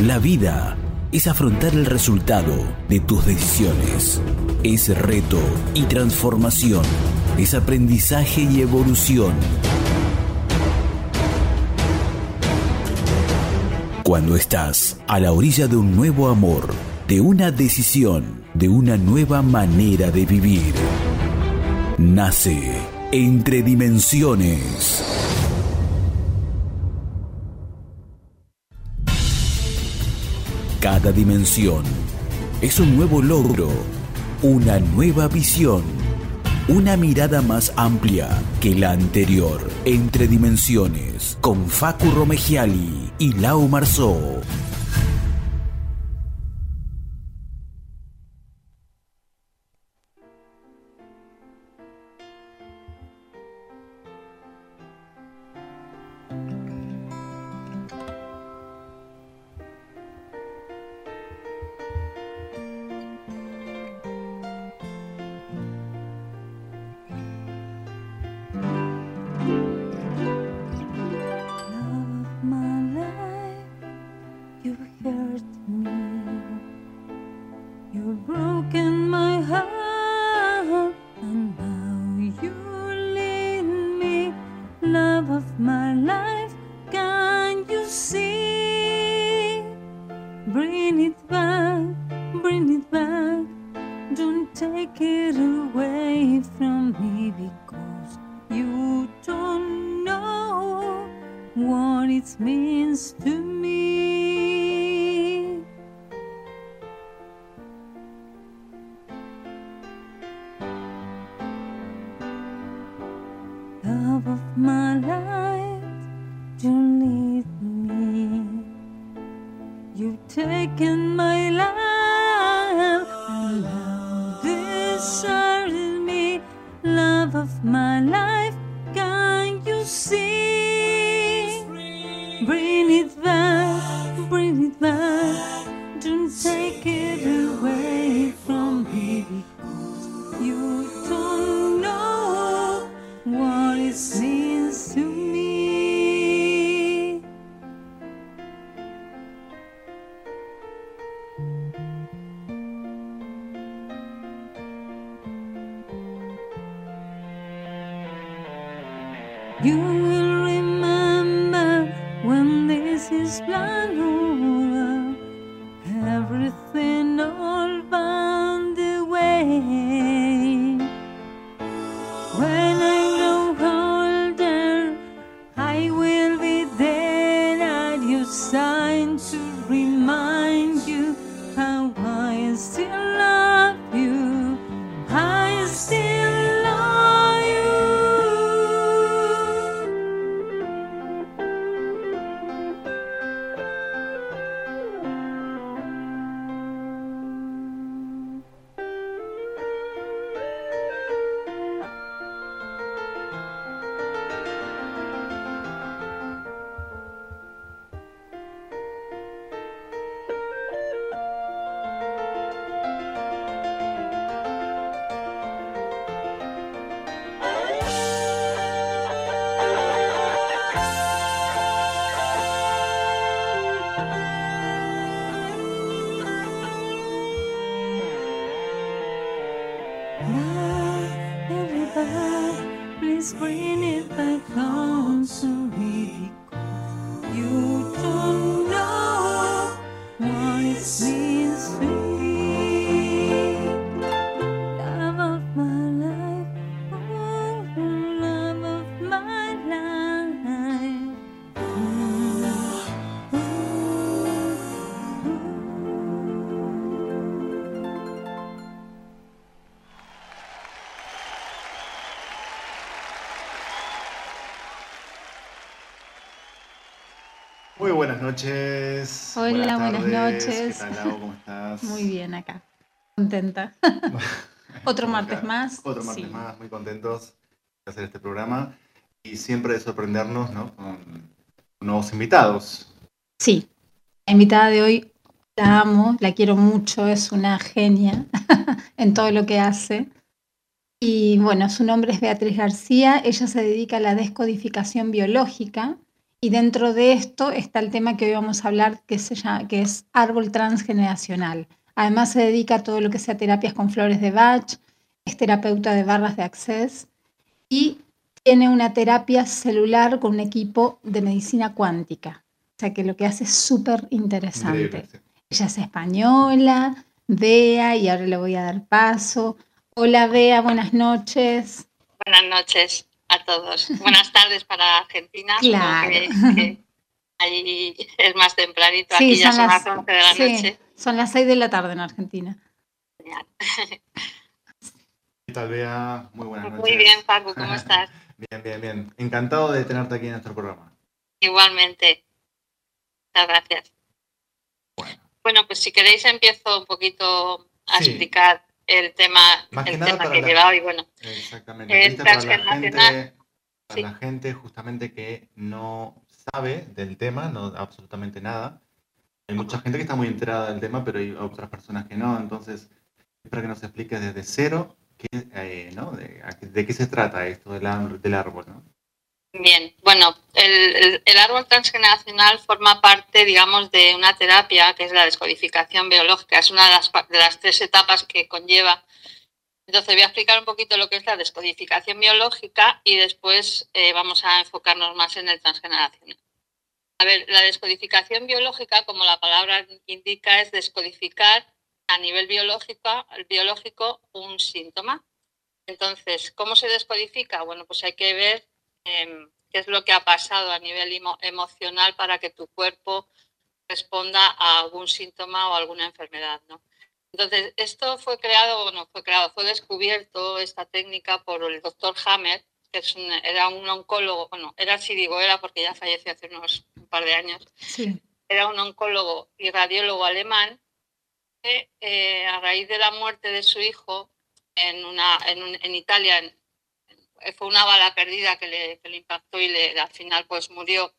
La vida es afrontar el resultado de tus decisiones. Es reto y transformación. Es aprendizaje y evolución. Cuando estás a la orilla de un nuevo amor, de una decisión, de una nueva manera de vivir, nace Entre Dimensiones. Cada dimensión es un nuevo logro, una nueva visión, una mirada más amplia que la anterior. Entre dimensiones, con Facu Romegiali y Lau Marzó. Buenas noches. Hola, buenas noches. ¿Qué tal, Lau? ¿Cómo estás? Muy bien acá, contenta. Otro martes acá. más. Otro martes Sí. más, muy contentos de hacer este programa y siempre de sorprendernos ¿no? con nuevos invitados. Sí, la invitada de hoy la amo, la quiero mucho, es una genia en todo lo que hace. Y bueno, su nombre es Beatriz García, ella se dedica a la descodificación biológica Y dentro de esto está el tema que hoy vamos a hablar, que, se llama, que es árbol transgeneracional. Además se dedica a todo lo que sea terapias con flores de Bach, es terapeuta de barras de acceso y tiene una terapia celular con un equipo de medicina cuántica. O sea que lo que hace es súper interesante. Ella es española, Bea, y ahora le voy a dar paso. Hola Bea, buenas noches. Buenas noches a todos. Buenas tardes para Argentina. Claro. ahí es más tempranito, aquí ya son las 11 de la noche. Son las 6 de la tarde en Argentina. Genial. ¿Qué tal, Bea? Muy buenas noches. Muy bien, Paco, ¿cómo estás? bien, bien, bien. Encantado de tenerte aquí en nuestro programa. Igualmente. Muchas gracias. Bueno. pues si queréis empiezo un poquito a explicar el tema, el tema que he y bueno. Exactamente. para la gente, para la gente justamente que no sabe del tema, no absolutamente nada. Hay mucha gente que está muy enterada del tema, pero hay otras personas que no. Entonces, para que nos expliques desde cero qué, eh, ¿no? de, de, qué se trata esto del, del árbol. ¿no? Bien, bueno, el, el, árbol transgeneracional forma parte, digamos, de una terapia que es la descodificación biológica. Es una de las, de las tres etapas que conlleva. Entonces voy a explicar un poquito lo que es la descodificación biológica y después eh, vamos a enfocarnos más en el transgeneracional. A ver, la descodificación biológica, como la palabra indica, es descodificar a nivel biológico, biológico un síntoma. Entonces, ¿cómo se descodifica? Bueno, pues hay que ver em, qué es lo que ha pasado a nivel emocional para que tu cuerpo responda a algún síntoma o alguna enfermedad, ¿no? Entonces, esto fue creado, bueno, fue creado, fue descubierto esta técnica por el doctor Hammer, que era un oncólogo, bueno, era si digo era porque ya falleció hace unos un par de años. Era un oncólogo y radiólogo alemán que eh, a raíz de la muerte de su hijo en, una, en, Italia, fue una bala perdida que le, impactó y le, al final pues murió.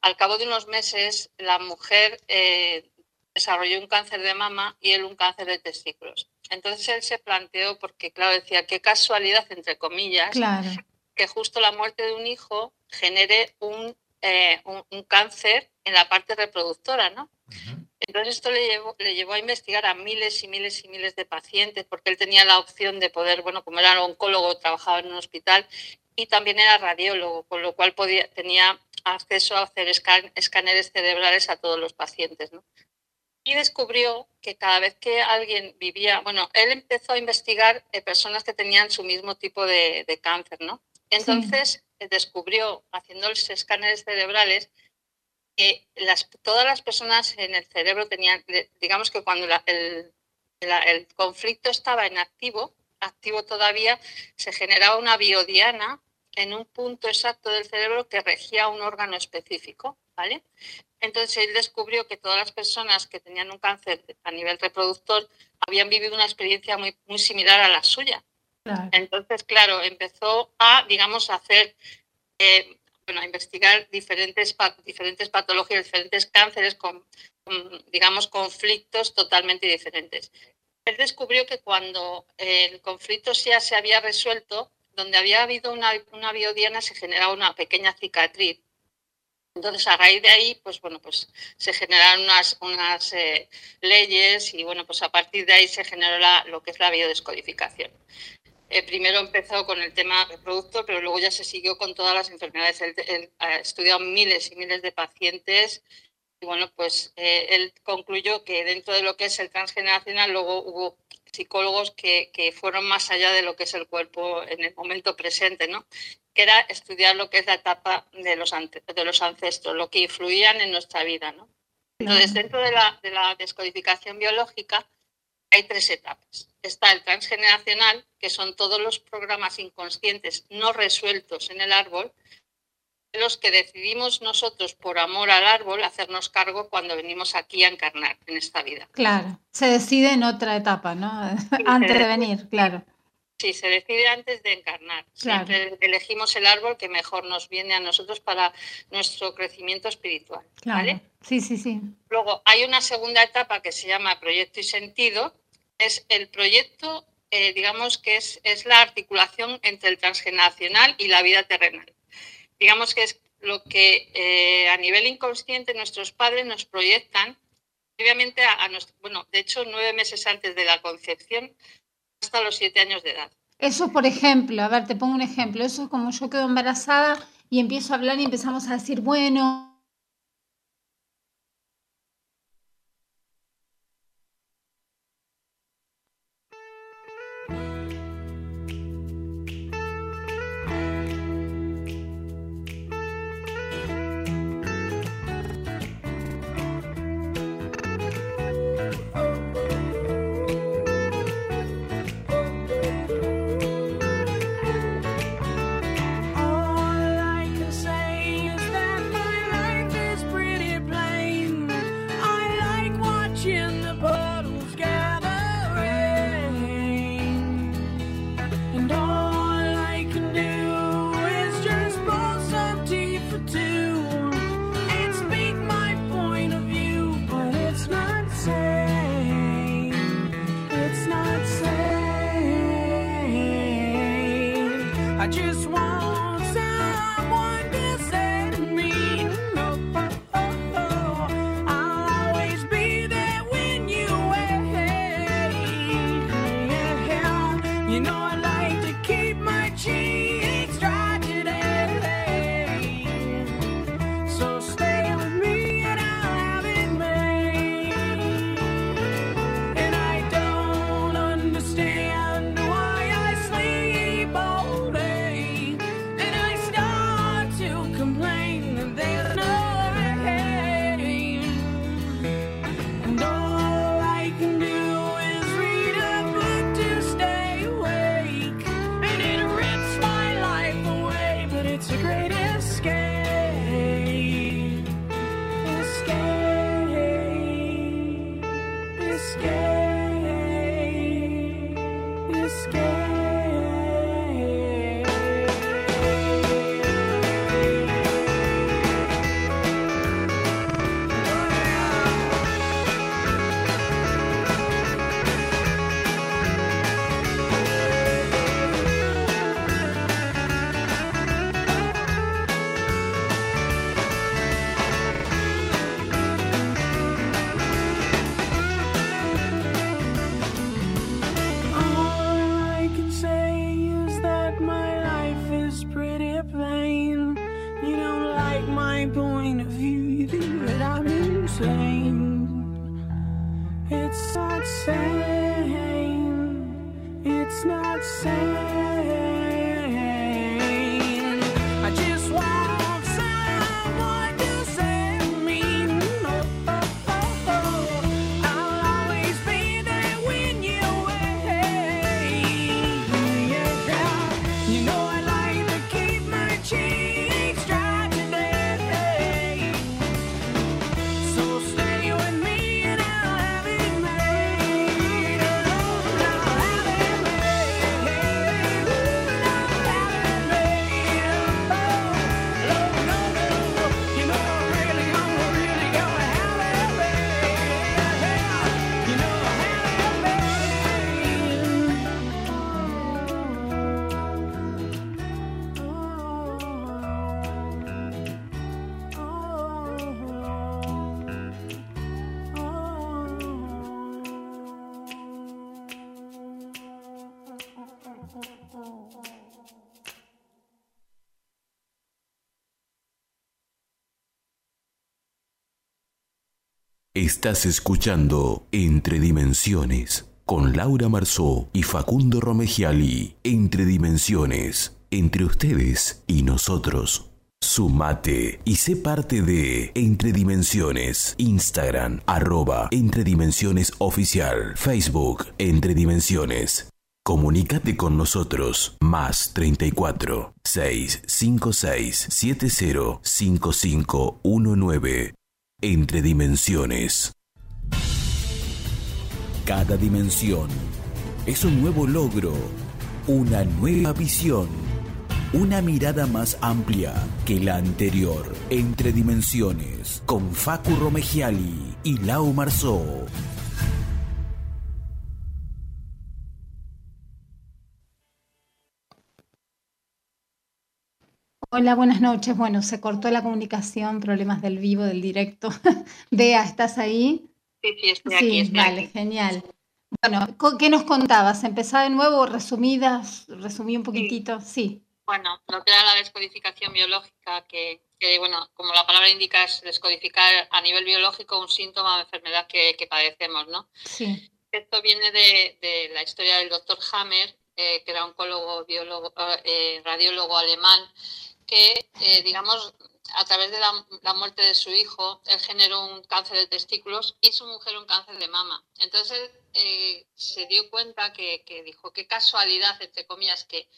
Al cabo de unos meses, la mujer eh, desarrolló un cáncer de mama y él un cáncer de testículos. Entonces él se planteó, porque claro, decía, qué casualidad, entre comillas, claro que justo la muerte de un hijo genere un, eh, un, cáncer en la parte reproductora, ¿no? Entonces esto le llevó, le llevó a investigar a miles y miles y miles de pacientes, porque él tenía la opción de poder, bueno, como era oncólogo, trabajaba en un hospital y también era radiólogo, con lo cual podía, tenía acceso a hacer escáneres cerebrales a todos los pacientes, ¿no? y descubrió que cada vez que alguien vivía, bueno, él empezó a investigar personas que tenían su mismo tipo de, de cáncer, ¿no? Entonces eh, descubrió, haciendo los escáneres cerebrales, que las, todas las personas en el cerebro tenían, digamos que cuando el, el, conflicto estaba en activo, activo todavía, se generaba una biodiana en un punto exacto del cerebro que regía un órgano específico, ¿vale? Entonces él descubrió que todas las personas que tenían un cáncer a nivel reproductor habían vivido una experiencia muy, muy similar a la suya. Entonces, claro, empezó a, digamos, a hacer, eh, bueno, a investigar diferentes, diferentes patologías, diferentes cánceres con, digamos, conflictos totalmente diferentes. Él descubrió que cuando el conflicto ya se había resuelto, donde había habido una, una biodiana se generaba una pequeña cicatriz. Entonces, a raíz de ahí, pues bueno, pues se generaron unas, unas eh, leyes y bueno, pues a partir de ahí se generó la, lo que es la biodescodificación. Eh, primero empezó con el tema reproductor, pero luego ya se siguió con todas las enfermedades. Él, ha estudiado miles y miles de pacientes y bueno, pues eh, él concluyó que dentro de lo que es el transgeneracional luego hubo psicólogos que, que, fueron más allá de lo que es el cuerpo en el momento presente, ¿no? que era estudiar lo que es la etapa de los, de los ancestros, lo que influían en nuestra vida. ¿no? Entonces, dentro de la, de la descodificación biológica, hay tres etapas. Está el transgeneracional, que son todos los programas inconscientes no resueltos en el árbol, los que decidimos nosotros por amor al árbol hacernos cargo cuando venimos aquí a encarnar en esta vida. Claro, se decide en otra etapa, ¿no? antes de venir, claro. Sí, se decide antes de encarnar. Siempre elegimos el árbol que mejor nos viene a nosotros para nuestro crecimiento espiritual. ¿vale? Sí, sí, sí. Luego hay una segunda etapa que se llama proyecto y sentido, es el proyecto, eh, digamos que es, es, la articulación entre el transgeneracional y la vida terrenal. Digamos que es lo que eh, a nivel inconsciente nuestros padres nos proyectan, obviamente, a, bueno, de hecho, nueve meses antes de la concepción, hasta los siete años de edad. Eso, por ejemplo, a ver, te pongo un ejemplo, eso es como yo quedo embarazada y empiezo a hablar y empezamos a decir, bueno, Estás escuchando Entre Dimensiones con Laura Marzó y Facundo Romegiali. Entre Dimensiones, entre ustedes y nosotros. Sumate y sé parte de Entre Dimensiones, Instagram, arroba Entre Dimensiones Oficial, Facebook, Entre Dimensiones. Comunícate con nosotros, más 34 656 70 5519 entre dimensiones. Cada dimensión es un nuevo logro, una nueva visión, una mirada más amplia que la anterior. Entre dimensiones, con Facu Romegiali y Lau Marzó. Hola, buenas noches. Bueno, se cortó la comunicación, problemas del vivo, del directo. Bea, ¿estás ahí? Sí, sí, estoy aquí. Sí, vale, genial. Bueno, ¿qué nos contabas? ¿Empezaba de nuevo, resumidas? Resumí un poquitito, sí. Bueno, lo que era la descodificación biológica, que, bueno, como la palabra indica, es descodificar a nivel biológico un síntoma de enfermedad que, padecemos, ¿no? Sí. Esto viene de, la historia del doctor Hammer, eh, que era oncólogo, biólogo, eh, radiólogo alemán, que, eh, digamos, a través de la, muerte de su hijo, él generó un cáncer de testículos y su mujer un cáncer de mama. Entonces eh, se dio cuenta que, dijo, qué casualidad, entre comillas, que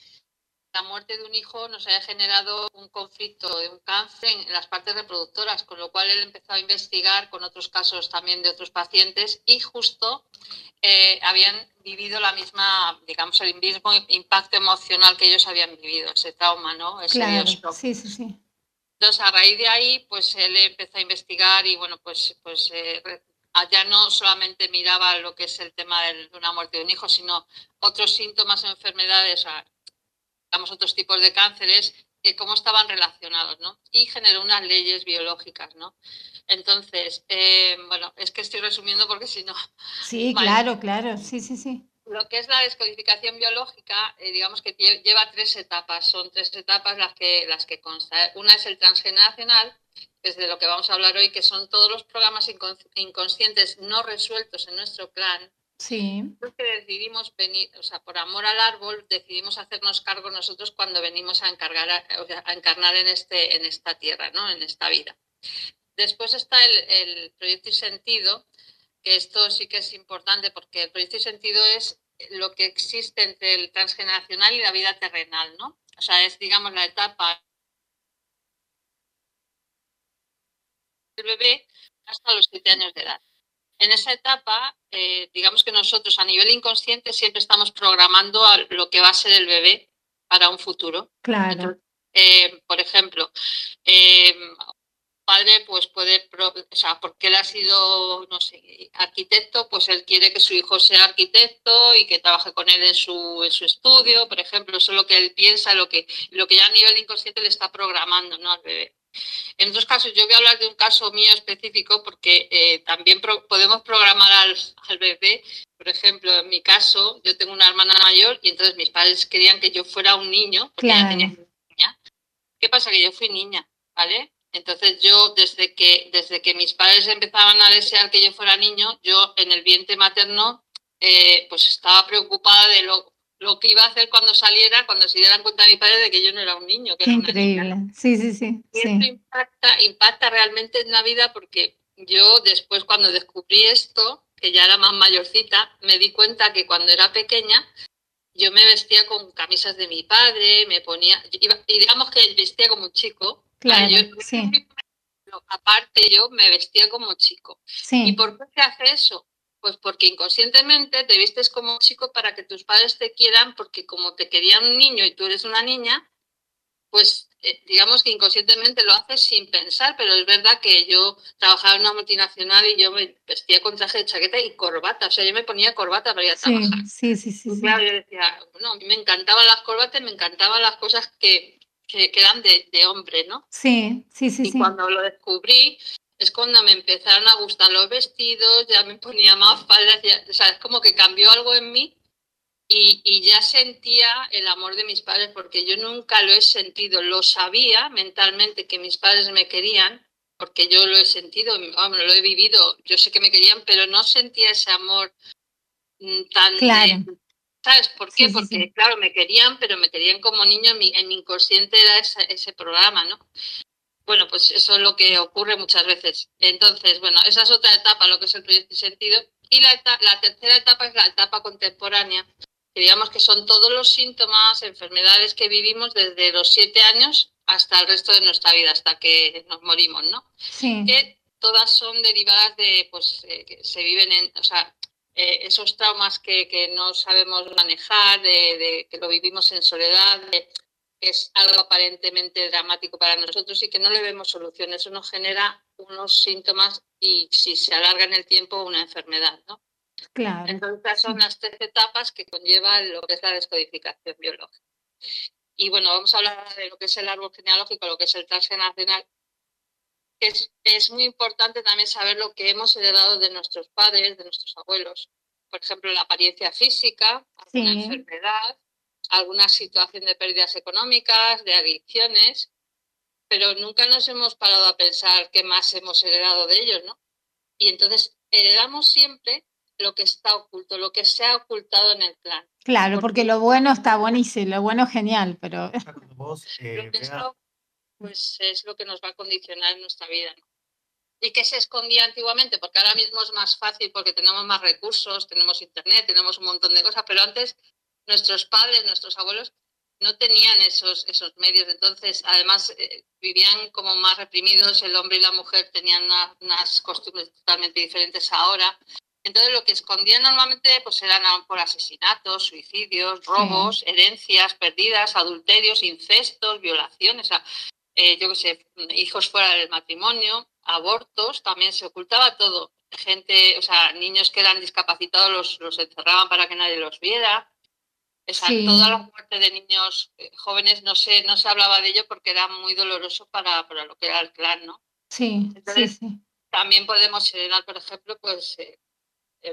la muerte de un hijo nos haya generado un conflicto de un cáncer en las partes reproductoras, con lo cual él empezó a investigar con otros casos también de otros pacientes y justo eh, habían vivido la misma, digamos, el mismo impacto emocional que ellos habían vivido, ese trauma, ¿no? Ese claro, sí, sí, sí. Entonces, a raíz de ahí, pues él empezó a investigar y, bueno, pues, pues eh, ya no solamente miraba lo que es el tema de una muerte de un hijo, sino otros síntomas o enfermedades, digamos, otros tipos de cánceres, eh, cómo estaban relacionados, ¿no? Y generó unas leyes biológicas, ¿no? Entonces, eh, bueno, es que estoy resumiendo porque si no... Sí, claro, claro, sí, sí, sí. Lo que es la descodificación biológica, eh, digamos que lleva tres etapas, son tres etapas las que, las que consta. Una es el transgeneracional, que es de lo que vamos a hablar hoy, que son todos los programas inconscientes no resueltos en nuestro plan, Sí. que decidimos venir, o sea, por amor al árbol, decidimos hacernos cargo nosotros cuando venimos a, encargar, a, encarnar en, este, en esta tierra, ¿no? en esta vida. Después está el, proyecto y sentido, que esto sí que es importante porque el proyecto y sentido es lo que existe entre el transgeneracional y la vida terrenal, ¿no? O sea, es, digamos, la etapa del bebé hasta los siete años de edad. En esa etapa, eh, digamos que nosotros a nivel inconsciente siempre estamos programando a lo que va a ser el bebé para un futuro. Claro. Eh, por ejemplo, eh, padre pues puede, o sea, porque él ha sido, no sé, arquitecto, pues él quiere que su hijo sea arquitecto y que trabaje con él en su, en su estudio, por ejemplo, eso es lo que él piensa, lo que, lo que ya a nivel inconsciente le está programando ¿no? al bebé. En otros casos, yo voy a hablar de un caso mío específico porque eh, también podemos programar al, al, bebé. Por ejemplo, en mi caso, yo tengo una hermana mayor y entonces mis padres querían que yo fuera un niño, porque claro. tenía niña. ¿Qué pasa? Que yo fui niña, ¿vale? Entonces yo, desde que, desde que mis padres empezaban a desear que yo fuera niño, yo en el vientre materno, eh, pues estaba preocupada de lo, lo, que iba a hacer cuando saliera, cuando se dieran cuenta mis padres de que yo no era un niño. Que era Increíble. Sí, sí, sí. Y sí. esto impacta, impacta realmente en la vida porque yo después cuando descubrí esto, que ya era más mayorcita, me di cuenta que cuando era pequeña yo me vestía con camisas de mi padre, me ponía, y digamos que vestía como un chico, Claro, yo, sí. Aparte, yo me vestía como chico. Sí. ¿Y por qué se hace eso? Pues porque inconscientemente te vistes como chico para que tus padres te quieran, porque como te querían un niño y tú eres una niña, pues eh, digamos que inconscientemente lo haces sin pensar, pero es verdad que yo trabajaba en una multinacional y yo me vestía con traje de chaqueta y corbata, o sea, yo me ponía corbata para ir a Sí, trabajar. sí, sí, sí. Y sí. claro, yo decía, bueno, a mí me encantaban las corbatas, me encantaban las cosas que, que, que eran de, de, hombre, ¿no? Sí, sí, sí. y sí. cuando lo descubrí, es cuando me empezaron a gustar los vestidos, ya me ponía más faldas, ya, o sea, es como que cambió algo en mí y, y, ya sentía el amor de mis padres, porque yo nunca lo he sentido, lo sabía mentalmente que mis padres me querían, porque yo lo he sentido, bueno, lo he vivido, yo sé que me querían, pero no sentía ese amor tan... Claro. De, ¿Sabes por qué? Sí, Porque, sí. claro, me querían, pero me querían como niño, en mi, en mi inconsciente era ese, programa, ¿no? Bueno, pues eso es lo que ocurre muchas veces. Entonces, bueno, esa es otra etapa, lo que es el proyecto y sentido. Y la, etapa, la tercera etapa es la etapa contemporánea, que digamos que son todos los síntomas, enfermedades que vivimos desde los siete años hasta el resto de nuestra vida, hasta que nos morimos, ¿no? Sí. Que todas son derivadas de, pues, eh, que se viven en, o sea, eh, esos traumas que, que, no sabemos manejar, de, de, que lo vivimos en soledad, de, que es algo aparentemente dramático para nosotros y que no le vemos solución. Eso nos genera unos síntomas y si se alarga en el tiempo una enfermedad, ¿no? Claro. Entonces son las tres etapas que conlleva lo que es la descodificación biológica. Y bueno, vamos a hablar de lo que es el árbol genealógico, lo que es el transgeneracional. Es, es muy importante también saber lo que hemos heredado de nuestros padres, de nuestros abuelos. Por ejemplo, la apariencia física, alguna enfermedad, alguna situación de pérdidas económicas, de adicciones, pero nunca nos hemos parado a pensar qué más hemos heredado de ellos, ¿no? Y entonces heredamos siempre lo que está oculto, lo que se ha ocultado en el plan. Claro, porque, lo bueno está buenísimo, lo bueno genial, pero... Eh, pues es lo que nos va a condicionar en nuestra vida. ¿no? ¿Y qué se escondía antiguamente? Porque ahora mismo es más fácil porque tenemos más recursos, tenemos internet, tenemos un montón de cosas, pero antes nuestros padres, nuestros abuelos no tenían esos, esos medios. Entonces, además, eh, vivían como más reprimidos, el hombre y la mujer tenían unas costumbres totalmente diferentes ahora. Entonces, lo que escondían normalmente pues eran por asesinatos, suicidios, robos, herencias perdidas, adulterios, incestos, violaciones, eh, yo qué sé, hijos fuera del matrimonio, abortos, también se ocultaba todo. Gente, o sea, niños que eran discapacitados los, los encerraban para que nadie los viera. Esa, Toda la muerte de niños eh, jóvenes no se, no se hablaba de ello porque era muy doloroso para, para lo que era el clan, ¿no? Sí, Entonces, sí, También podemos heredar, por ejemplo, pues eh,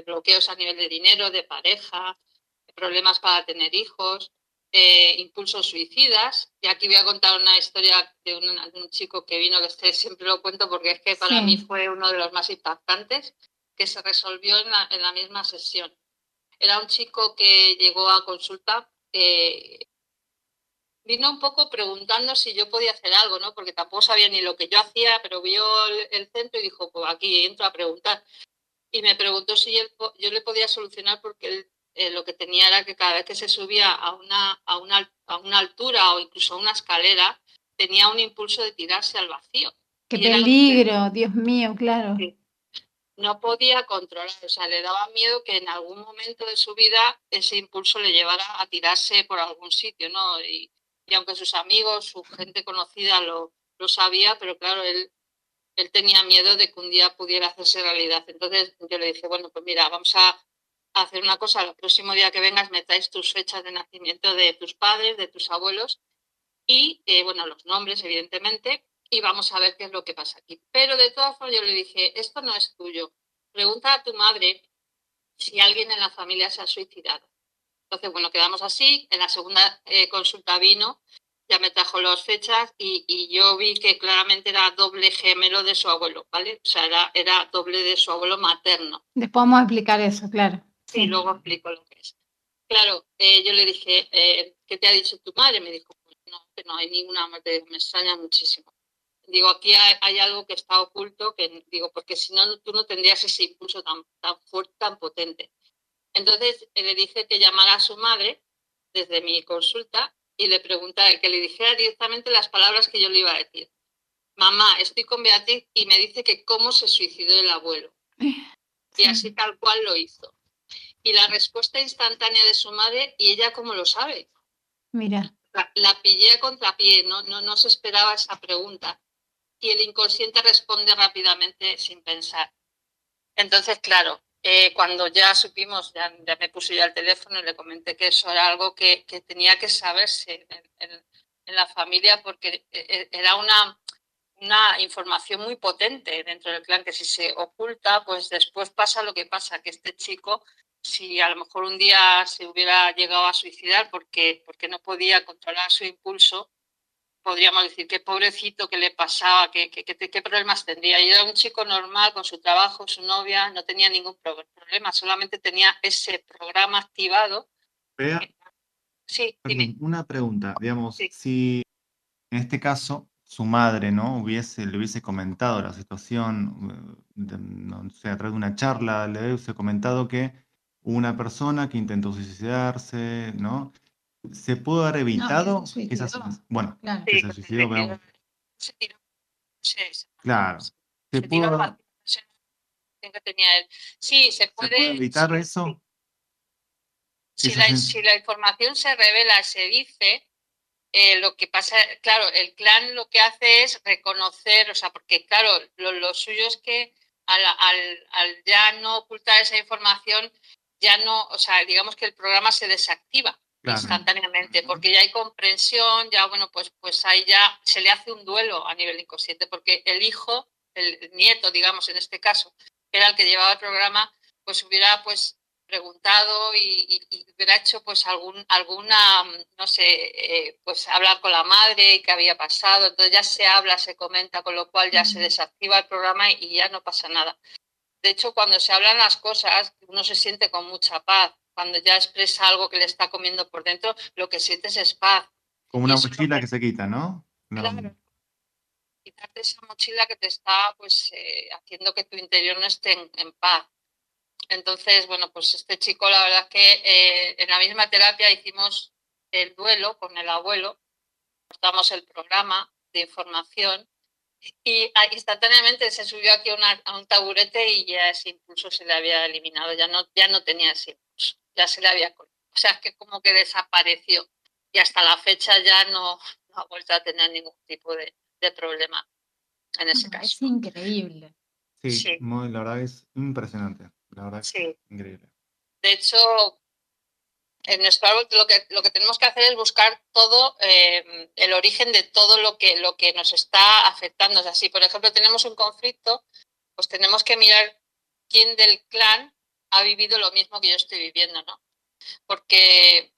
bloqueos a nivel de dinero, de pareja, problemas para tener hijos, eh, impulsos suicidas. Y aquí voy a contar una historia de un, chico que vino, que este siempre lo cuento porque es que para mí fue uno de los más impactantes, que se resolvió en la, en la misma sesión. Era un chico que llegó a consulta, vino un poco preguntando si yo podía hacer algo, ¿no? Porque tampoco sabía ni lo que yo hacía, pero vio el, centro y dijo, pues aquí entro a preguntar. Y me preguntó si yo le podía solucionar porque eh, lo que tenía era que cada vez que se subía a una, a, una, a una altura o incluso a una escalera, tenía un impulso de tirarse al vacío. ¡Qué peligro! Dios mío, claro no podía controlar, o sea, le daba miedo que en algún momento de su vida ese impulso le llevara a tirarse por algún sitio, ¿no? Y, aunque sus amigos, su gente conocida lo, lo sabía, pero claro, él, él tenía miedo de que un día pudiera hacerse realidad. Entonces yo le dije, bueno, pues mira, vamos a hacer una cosa, el próximo día que vengas me traes tus fechas de nacimiento de tus padres, de tus abuelos y, eh, bueno, los nombres, evidentemente, y vamos a ver qué es lo que pasa aquí. Pero de todas formas yo le dije, esto no es tuyo. Pregunta a tu madre si alguien en la familia se ha suicidado. Entonces, bueno, quedamos así. En la segunda eh, consulta vino, ya me trajo las fechas y, yo vi que claramente era doble gemelo de su abuelo, ¿vale? O sea, era, era doble de su abuelo materno. Después vamos a explicar eso, claro. Sí, luego explico lo que es. Claro, eh, yo le dije, eh, ¿qué te ha dicho tu madre? Me dijo, no, que no hay ninguna muerte, me extraña muchísimo digo, aquí hay, algo que está oculto, que digo, porque si no, tú no tendrías ese impulso tan, tan fuerte, tan potente. Entonces le dije que llamara a su madre desde mi consulta y le preguntara, que le dijera directamente las palabras que yo le iba a decir. Mamá, estoy con Beatriz y me dice que cómo se suicidó el abuelo. Y así tal cual lo hizo. Y la respuesta instantánea de su madre, ¿y ella cómo lo sabe? Mira. La, la pillé a contrapié, no, no, no se esperaba esa pregunta y el inconsciente responde rápidamente sin pensar. Entonces, claro, eh, cuando ya supimos, ya, me puse ya el teléfono y le comenté que eso era algo que, tenía que saberse en, la familia porque eh, eh, era una, una información muy potente dentro del clan que si se oculta, pues después pasa lo que pasa, que este chico, si a lo mejor un día se hubiera llegado a suicidar porque, porque no podía controlar su impulso, podríamos decir, qué pobrecito, qué le pasaba, qué, qué, qué, problemas tendría. Y era un chico normal con su trabajo, su novia, no tenía ningún problema, solamente tenía ese programa activado. Vea, sí, una pregunta, digamos, si en este caso su madre no hubiese, le hubiese comentado la situación, eh, no sé, a través de una charla, le hubiese comentado que una persona que intentó suicidarse, ¿no? ¿Se pudo haber evitado esas... Bueno, claro. se suicidó, pero... Claro. Se, pudo... Sí, se puede... evitar eso? Si la, si la, información se revela, se dice, eh, lo que pasa, claro, el clan lo que hace es reconocer, o sea, porque claro, lo, suyo es que al, al, al, ya no ocultar esa información, ya no, o sea, digamos que el programa se desactiva instantáneamente, porque ya hay comprensión, ya bueno, pues, pues ahí ya se le hace un duelo a nivel inconsciente, porque el hijo, el nieto, digamos, en este caso, que era el que llevaba el programa, pues hubiera pues preguntado y, hubiera hecho pues algún, alguna, no sé, eh, pues hablar con la madre y qué había pasado, entonces ya se habla, se comenta, con lo cual ya se desactiva el programa y ya no pasa nada. De hecho, cuando se hablan las cosas, uno se siente con mucha paz. Cuando ya expresa algo que le está comiendo por dentro, lo que sientes es paz. Como una mochila que... se quita, ¿no? Claro. Quitarte esa mochila que te está pues eh, haciendo que tu interior no esté en paz. Entonces, bueno, pues este chico, la verdad es que eh, en la misma terapia hicimos el duelo con el abuelo, cortamos el programa de información y instantáneamente se subió aquí a, un taburete y ya ese impulso se le había eliminado, ya no, ya no tenía ese ya se le había O sea, es que como que desapareció y hasta la fecha ya no, ha vuelto a tener ningún tipo de, problema en ese caso. Es increíble. Sí, sí. la verdad es impresionante. La verdad sí. increíble. De hecho, en nuestro árbol lo que, lo que tenemos que hacer es buscar todo em, el origen de todo lo que, lo que nos está afectando. O sea, si por ejemplo tenemos un conflicto, pues tenemos que mirar quién del clan ha vivido lo mismo que yo estoy viviendo, ¿no? Porque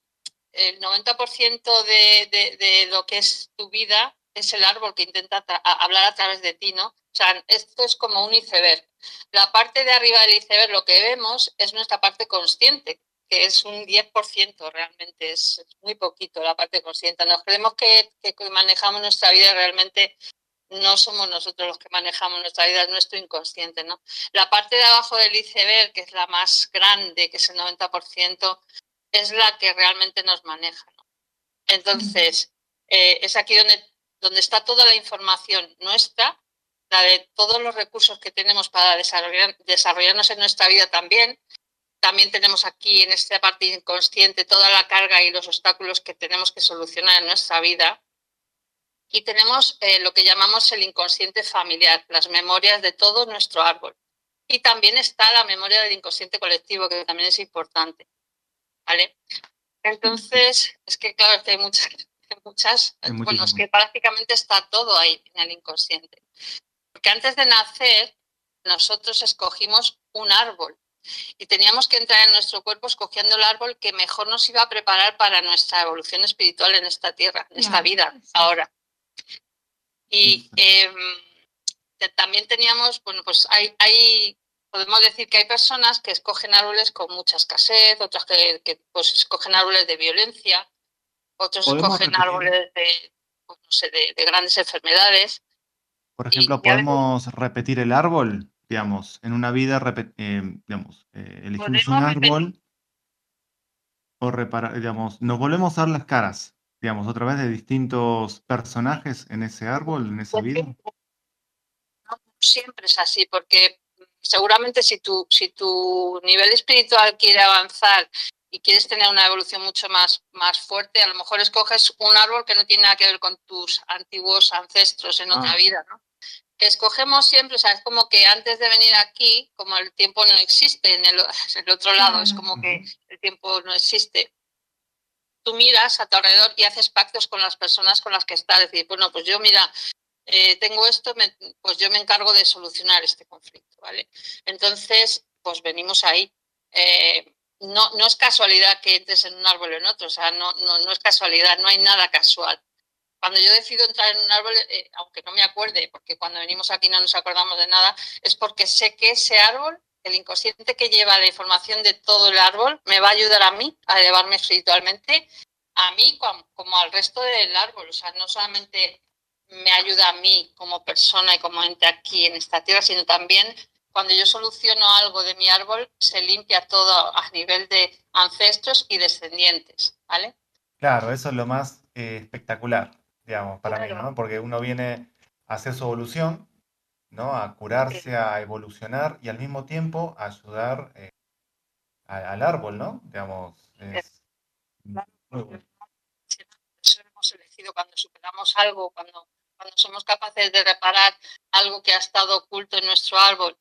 el 90% de, de, lo que es tu vida es el árbol que intenta hablar a través de ti, ¿no? O sea, esto es como un iceberg. La parte de arriba del iceberg, lo que vemos es nuestra parte consciente, que es un 10% realmente, es, muy poquito la parte consciente. Nos creemos que, manejamos nuestra vida realmente no somos nosotros los que manejamos nuestra vida, es nuestro inconsciente. ¿no? La parte de abajo del iceberg, que es la más grande, que es el 90%, es la que realmente nos maneja. Entonces, eh, es aquí donde, donde está toda la información nuestra la de todos los recursos que tenemos para desarrollarnos en nuestra vida también. También tenemos aquí en esta parte inconsciente toda la carga y los obstáculos que tenemos que solucionar en nuestra vida. Y tenemos eh, lo que llamamos el inconsciente familiar, las memorias de todo nuestro árbol. Y también está la memoria del inconsciente colectivo, que también es importante. ¿Vale? Entonces, es que claro, que hay muchas, muchas bueno, es que prácticamente está todo ahí en el inconsciente. Porque antes de nacer, nosotros escogimos un árbol y teníamos que entrar en nuestro cuerpo escogiendo el árbol que mejor nos iba a preparar para nuestra evolución espiritual en esta tierra, en esta vida, ahora. Y em, también teníamos, bueno, pues hay, hay, podemos decir que hay personas que escogen árboles con mucha escasez, otras que, pues, escogen árboles de violencia, otros escogen árboles de, pues, no sé, de grandes enfermedades. Por ejemplo, podemos repetir el árbol, digamos, en una vida, eh, digamos, eh, elegimos un árbol o reparar, digamos, nos volvemos a dar las caras, digamos, otra vez de distintos personajes en ese árbol, en esa vida. No siempre es así, porque seguramente si tu, si tu nivel espiritual quiere avanzar y quieres tener una evolución mucho más, más fuerte, a lo mejor escoges un árbol que no tiene nada que ver con tus antiguos ancestros en otra ah. vida, ¿no? escogemos siempre, o sea, es como que antes de venir aquí, como el tiempo no existe en el, otro lado, es como que el tiempo no existe. Tú miras a tu alrededor y haces pactos con las personas con las que estás. Decir, bueno, pues yo, mira, eh, tengo esto, pues yo me encargo de solucionar este conflicto, ¿vale? Entonces, pues venimos ahí. Eh, no, no es casualidad que entres en un árbol o en otro, o sea, no, no, no es casualidad, no hay nada casual cuando yo decido entrar en un árbol, eh, aunque no me acuerde, porque cuando venimos aquí no nos acordamos de nada, es porque sé que ese árbol, el inconsciente que lleva la información de todo el árbol, me va a ayudar a mí a elevarme espiritualmente, a mí como, al resto del árbol. O sea, no solamente me ayuda a mí como persona y como ente aquí en esta tierra, sino también cuando yo soluciono algo de mi árbol, se limpia todo a nivel de ancestros y descendientes, ¿vale? Claro, eso es lo más eh, espectacular digamos, para mí, ¿no? Porque uno viene a hacer su evolución, ¿no? A curarse, a evolucionar y al mismo tiempo a ayudar eh, al árbol, ¿no? Digamos, es muy bueno. Eso hemos elegido cuando superamos algo, cuando, cuando somos capaces de reparar algo que ha estado oculto en nuestro árbol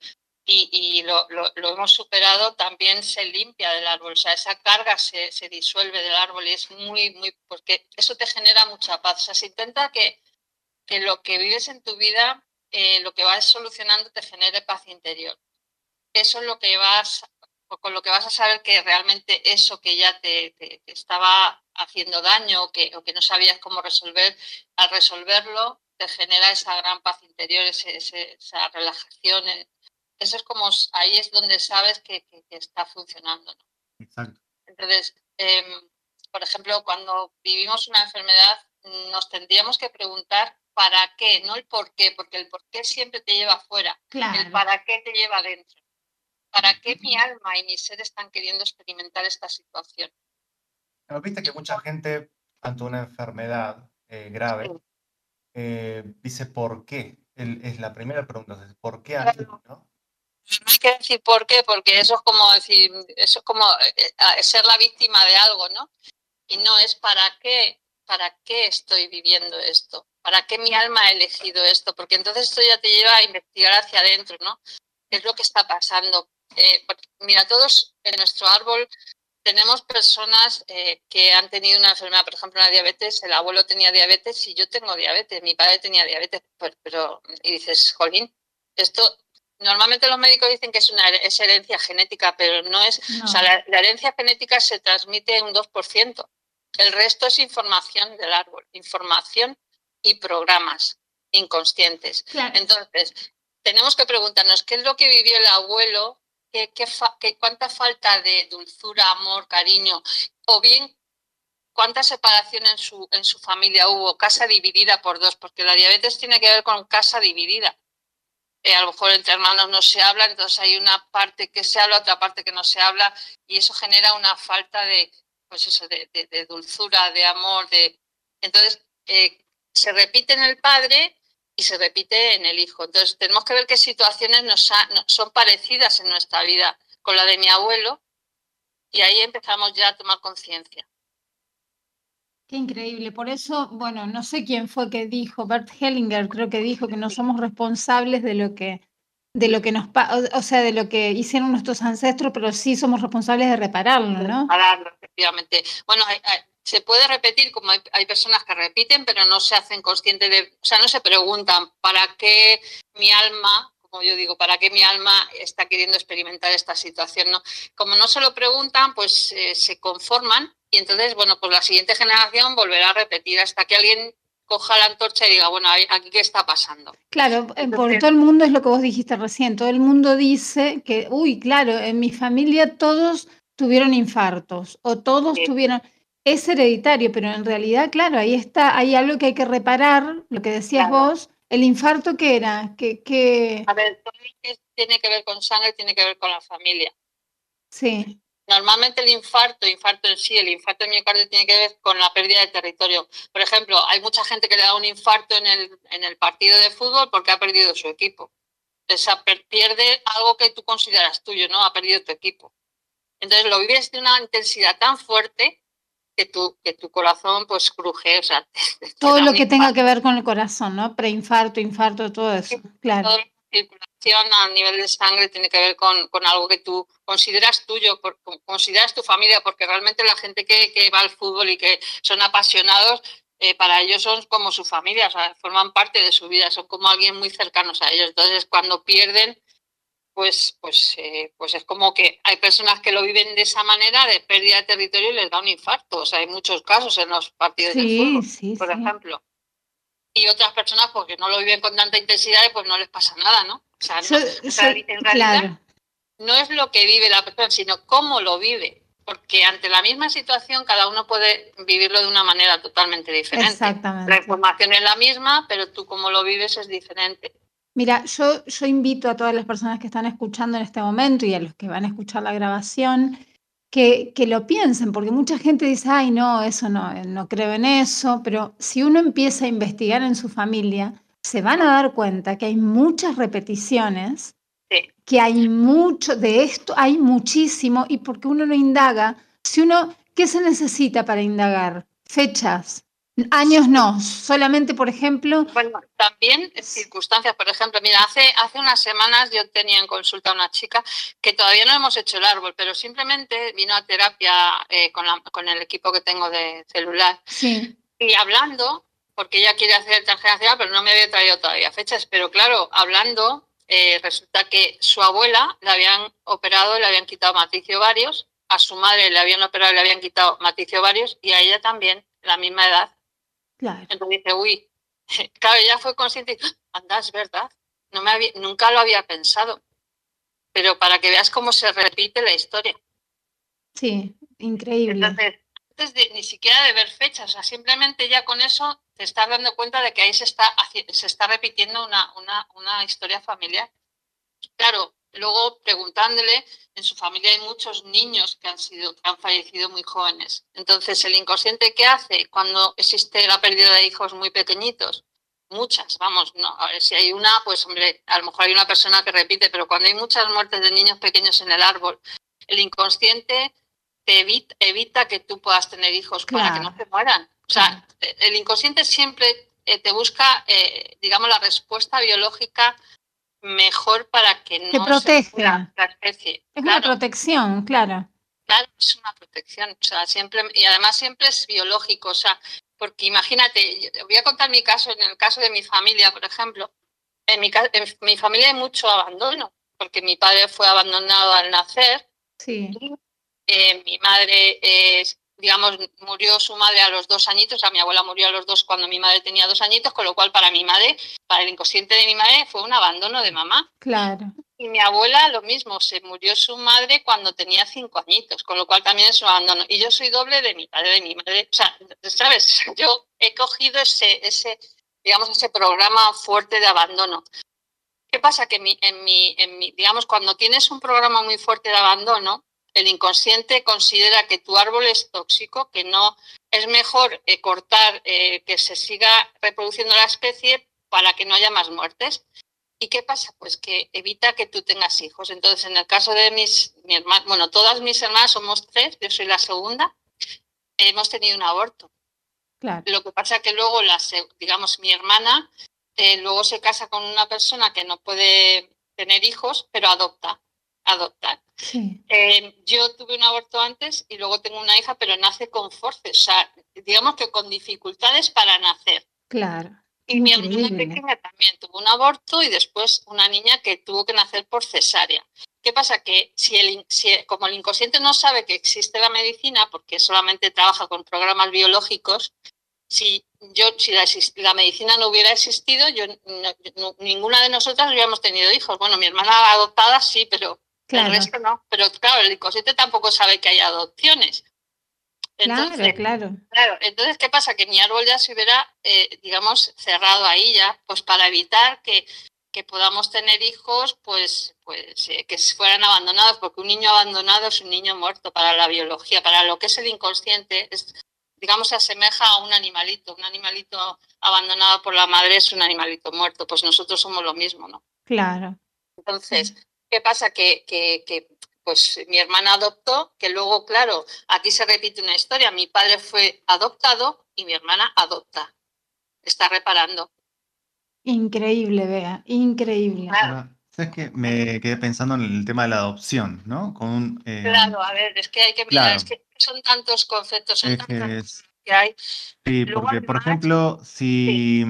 y, lo, hemos superado, también se limpia del árbol. O sea, esa carga se, disuelve del árbol y es muy, muy, porque eso te genera mucha paz. O sea, se intenta que, que lo que vives en tu vida, eh, lo que vas solucionando, te genere paz interior. Eso es lo que vas, con lo que vas a saber que realmente eso que ya te, estaba haciendo daño o que, o que no sabías cómo resolver, al resolverlo te genera esa gran paz interior, esa relajación, eh, eso es como, ahí es donde sabes que, está funcionando. Exacto. Entonces, em, por ejemplo, cuando vivimos una enfermedad, nos tendríamos que preguntar para qué, no el por qué, porque el por qué siempre te lleva afuera, el para qué te lleva adentro. ¿Para qué mi alma y mi ser están queriendo experimentar esta situación? Pero viste que mucha gente ante una enfermedad eh, grave eh, dice por qué. es la primera pregunta, ¿por qué a ¿no? no hay que decir por qué, porque eso es como decir, eso es como eh, ser la víctima de algo, ¿no? Y no es para qué, para qué estoy viviendo esto, para qué mi alma ha elegido esto, porque entonces esto ya te lleva a investigar hacia adentro, ¿no? ¿Qué es lo que está pasando? Eh, mira, todos en nuestro árbol tenemos personas eh, que han tenido una enfermedad, por ejemplo, una diabetes, el abuelo tenía diabetes y yo tengo diabetes, mi padre tenía diabetes, pero, pero y dices, jolín, esto Normalmente los médicos dicen que es una herencia genética, pero no es. O sea, la, herencia genética se transmite un 2%. El resto es información del árbol, información y programas inconscientes. Entonces, tenemos que preguntarnos qué es lo que vivió el abuelo, qué, qué, cuánta falta de dulzura, amor, cariño, o bien cuánta separación en su, en su familia hubo, casa dividida por dos, porque la diabetes tiene que ver con casa dividida. Eh, a lo mejor entre hermanos no se habla, entonces hay una parte que se habla, otra parte que no se habla, y eso genera una falta de, pues eso, de, dulzura, de amor, de... Entonces, eh, se repite en el padre y se repite en el hijo. Entonces, tenemos que ver qué situaciones nos son parecidas en nuestra vida con la de mi abuelo, y ahí empezamos ya a tomar conciencia. Qué increíble. Por eso, bueno, no sé quién fue que dijo, Bert Hellinger creo que dijo que no somos responsables de lo que, de lo que nos o sea, de lo que hicieron nuestros ancestros, pero sí somos responsables de repararlo, ¿no? Repararlo, efectivamente. Bueno, se puede repetir, como hay, hay, personas que repiten, pero no se hacen conscientes de, o sea, no se preguntan para qué mi alma como yo digo, ¿para qué mi alma está queriendo experimentar esta situación? ¿no? Como no se lo preguntan, pues eh, se conforman y entonces, bueno, pues la siguiente generación volverá a repetir hasta que alguien coja la antorcha y diga, bueno, aquí qué está pasando. Claro, eh, por todo el mundo es lo que vos dijiste recién, todo el mundo dice que, uy, claro, en mi familia todos tuvieron infartos o todos tuvieron, es hereditario, pero en realidad, claro, ahí está, hay algo que hay que reparar, lo que decías vos, el infarto qué era, que, A ver, todo lo que tiene que ver con sangre tiene que ver con la familia. Sí. Normalmente el infarto, infarto en sí, el infarto de miocardio tiene que ver con la pérdida de territorio. Por ejemplo, hay mucha gente que le da un infarto en el, en el partido de fútbol porque ha perdido su equipo. Esa pierde algo que tú consideras tuyo, ¿no? Ha perdido tu equipo. Entonces lo vives de una intensidad tan fuerte que tu, que tu corazón pues cruje. O sea, todo lo que tenga que ver con el corazón, ¿no? Preinfarto, infarto, todo eso. claro circulación a nivel de sangre tiene que ver con, con algo que tú consideras tuyo, por, consideras tu familia, porque realmente la gente que, que, va al fútbol y que son apasionados, eh, para ellos son como su familia, o sea, forman parte de su vida, son como alguien muy cercanos a ellos. Entonces, cuando pierden, pues, pues, eh, pues es como que hay personas que lo viven de esa manera, de pérdida de territorio y les da un infarto. O sea, hay muchos casos en los partidos de fútbol, por ejemplo y otras personas porque no lo viven con tanta intensidad pues no les pasa nada, ¿no? O sea, no, en realidad no es lo que vive la persona, sino cómo lo vive. Porque ante la misma situación cada uno puede vivirlo de una manera totalmente diferente. Exactamente. La información es la misma, pero tú cómo lo vives es diferente. Mira, yo, yo invito a todas las personas que están escuchando en este momento y a los que van a escuchar la grabación que, lo piensen, porque mucha gente dice, ay, no, eso no, no creo en eso, pero si uno empieza a investigar en su familia, se van a dar cuenta que hay muchas repeticiones, que hay mucho de esto, hay muchísimo, y porque uno no indaga, si uno, ¿qué se necesita para indagar? Fechas, Años no, solamente, por ejemplo. Bueno, también circunstancias, por ejemplo, mira, hace, hace unas semanas yo tenía en consulta a una chica que todavía no hemos hecho el árbol, pero simplemente vino a terapia eh, con, con el equipo que tengo de celular. Sí. Y hablando, porque ella quiere hacer el transgeneracional, pero no me había traído todavía fechas, pero claro, hablando, eh, resulta que su abuela le habían operado, le habían quitado matricio varios, a su madre le habían operado y le habían quitado matricio varios, y a ella también, la misma edad Claro. Entonces dice, uy, claro, ella fue consciente, anda, es verdad, no me había, nunca lo había pensado, pero para que veas cómo se repite la historia. Sí, increíble. Entonces, antes ni siquiera de ver fechas, o sea, simplemente ya con eso te estás dando cuenta de que ahí se está, se está repitiendo una, una, una historia familiar. Claro, Luego, preguntándole, en su familia hay muchos niños que han, sido, han fallecido muy jóvenes. Entonces, ¿el inconsciente qué hace cuando existe la pérdida de hijos muy pequeñitos? Muchas, vamos, a ver si hay una, pues hombre, a lo mejor hay una persona que repite, pero cuando hay muchas muertes de niños pequeños en el árbol, el inconsciente te evita, evita que tú puedas tener hijos para que no se mueran. O sea, el inconsciente siempre eh, te busca, eh, digamos, la respuesta biológica mejor para que no se la especie. Es una protección, claro. Claro, es una protección. O sea, siempre, y además siempre es biológico. O sea, porque imagínate, voy a contar mi caso, en el caso de mi familia, por ejemplo. En mi, en mi familia hay mucho abandono, porque mi padre fue abandonado al nacer. Sí. Eh, mi madre digamos, murió su madre a los dos añitos, o sea, mi abuela murió a los dos cuando mi madre tenía dos añitos, con lo cual para mi madre, para el inconsciente de mi madre, fue un abandono de mamá. Claro. Y mi abuela lo mismo, se murió su madre cuando tenía cinco añitos, con lo cual también es un abandono. Y yo soy doble de mi padre, de mi madre. O sea, ¿sabes? Yo he cogido ese, ese digamos, ese programa fuerte de abandono. ¿Qué pasa? Que mi, en, mi, en mi, digamos, cuando tienes un programa muy fuerte de abandono, el inconsciente considera que tu árbol es tóxico, que no es mejor eh, cortar, eh, que se siga reproduciendo la especie para que no haya más muertes. ¿Y qué pasa? Pues que evita que tú tengas hijos. Entonces, en el caso de mis, mi bueno, todas mis hermanas somos tres, yo soy la segunda, hemos tenido un aborto. Lo que pasa es que luego, digamos, mi hermana eh, luego se casa con una persona que no puede tener hijos, pero adopta adoptar. Eh, yo tuve un aborto antes y luego tengo una hija, pero nace con forces, o sea, digamos que con dificultades para nacer. Claro. Y mi hermana pequeña también tuvo un aborto y después una niña que tuvo que nacer por cesárea. ¿Qué pasa? Que si, el, como el inconsciente no sabe que existe la medicina, porque solamente trabaja con programas biológicos, si yo si la, medicina no hubiera existido, yo ninguna de nosotras hubiéramos tenido hijos. Bueno, mi hermana adoptada sí, pero Claro. El resto no. Pero claro, el inconsciente tampoco sabe que hay adopciones. Entonces, claro, claro. Entonces, ¿qué pasa? Que mi árbol ya se hubiera, eh, digamos, cerrado ahí ya, pues para evitar que, que podamos tener hijos, pues, pues eh, que fueran abandonados, porque un niño abandonado es un niño muerto para la biología, para lo que es el inconsciente, es, digamos, se asemeja a un animalito. Un animalito abandonado por la madre es un animalito muerto, pues nosotros somos lo mismo, ¿no? Claro. Entonces, ¿Qué pasa? Que, que, pues mi hermana adoptó, que luego, claro, aquí se repite una historia. Mi padre fue adoptado y mi hermana adopta. Está reparando. Increíble, Bea, increíble. Claro. ¿Sabes qué? Me quedé pensando en el tema de la adopción, ¿no? Con, eh, claro, a ver, es que hay que mirar, es que son tantos conceptos, son tantos que hay. Sí, porque, por ejemplo, si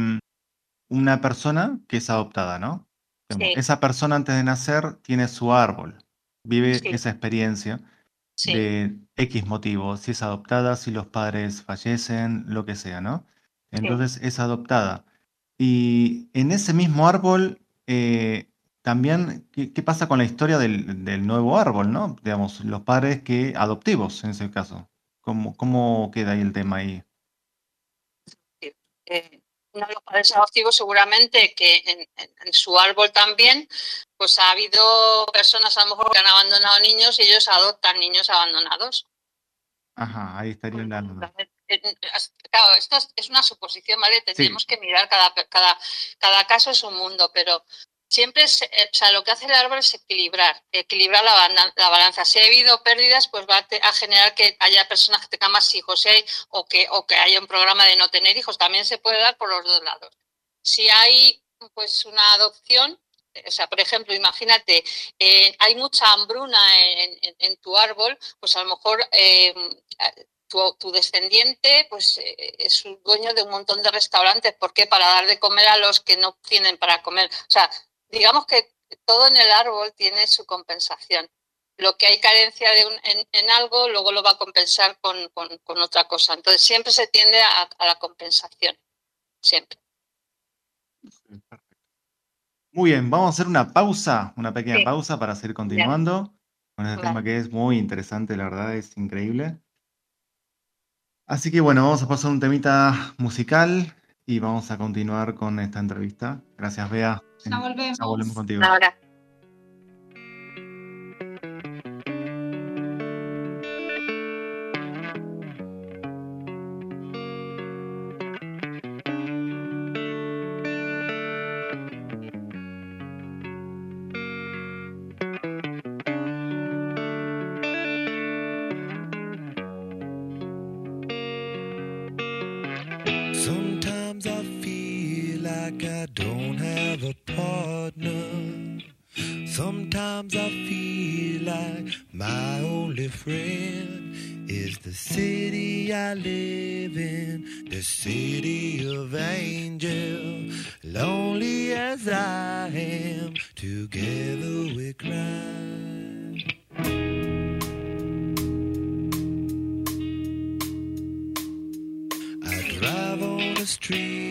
una persona que es adoptada, ¿no? Esa persona antes de nacer tiene su árbol, vive esa experiencia de X motivo, si es adoptada, si los padres fallecen, lo que sea, ¿no? Entonces es adoptada. Y en ese mismo árbol, eh, también, ¿qué, pasa con la historia del, nuevo árbol, ¿no? Digamos, los padres que adoptivos en ese caso. ¿Cómo, cómo queda ahí el tema ahí? Eh, uno de los padres adoptivos seguramente que en, su árbol también, pues ha habido personas a lo mejor que han abandonado niños y ellos adoptan niños abandonados. Ajá, ahí estaría la... Claro, esto es una suposición, ¿vale? Tendríamos que mirar cada, cada, cada caso es un mundo, pero siempre, eh, o sea, lo que hace el árbol es equilibrar, equilibrar la, la balanza. Si ha habido pérdidas, pues va a, generar que haya personas que tengan más hijos o, que, o que haya un programa de no tener hijos. También se puede dar por los dos lados. Si hay pues una adopción, o sea, por ejemplo, imagínate, eh, hay mucha hambruna en, tu árbol, pues a lo mejor eh, tu, descendiente pues, eh, es dueño de un montón de restaurantes. ¿Por qué? Para dar de comer a los que no tienen para comer. O sea, digamos que todo en el árbol tiene su compensación. Lo que hay carencia de en, algo, luego lo va a compensar con, otra cosa. Entonces, siempre se tiende a, la compensación. Siempre. Muy bien, vamos a hacer una pausa, una pequeña pausa para seguir continuando con este tema que es muy interesante, la verdad, es increíble. Así que bueno, vamos a pasar un temita musical y vamos a continuar con esta entrevista. Gracias, Bea. Ya volvemos. Ya volvemos contigo. Ahora. city I live in, the city of angels. Lonely as I am, together we cry. I drive on the street.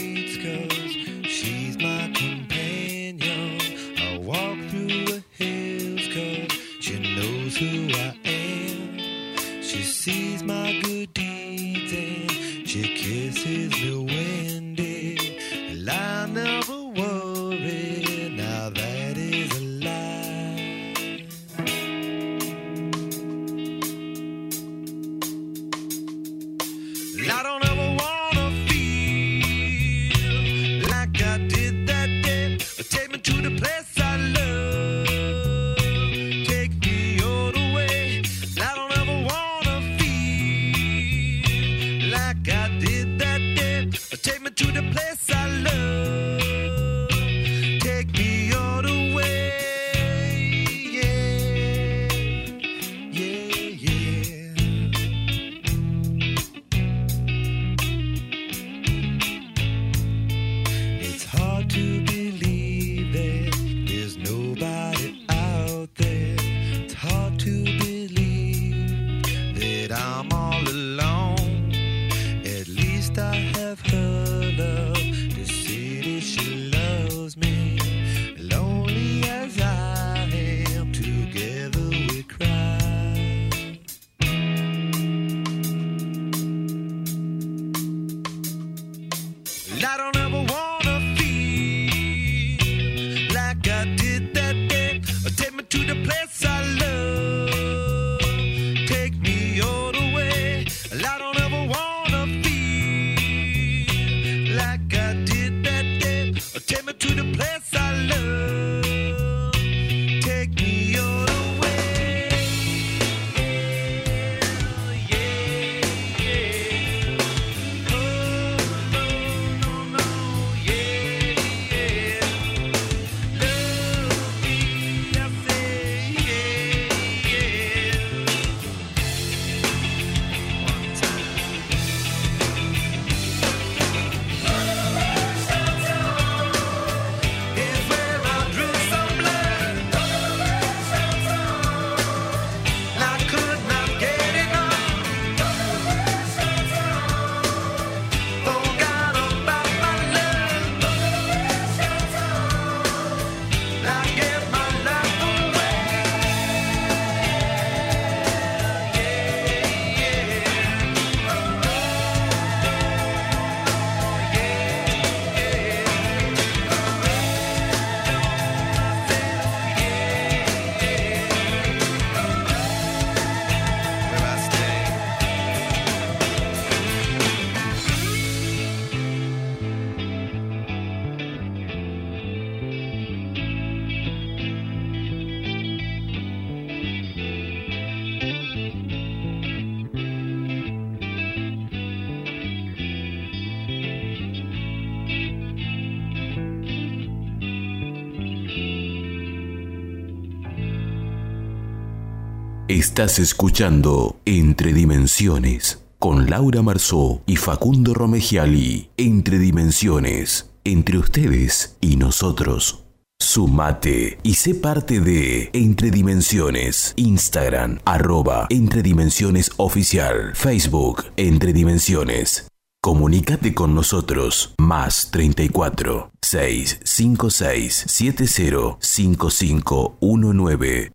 Estás escuchando Entre Dimensiones con Laura Marzó y Facundo Romegiali. Entre Dimensiones, entre ustedes y nosotros. Sumate y sé parte de Entre Dimensiones, Instagram, arroba Entre Dimensiones Oficial, Facebook, Entre Dimensiones. Comunícate con nosotros, más 34 656 70 5519.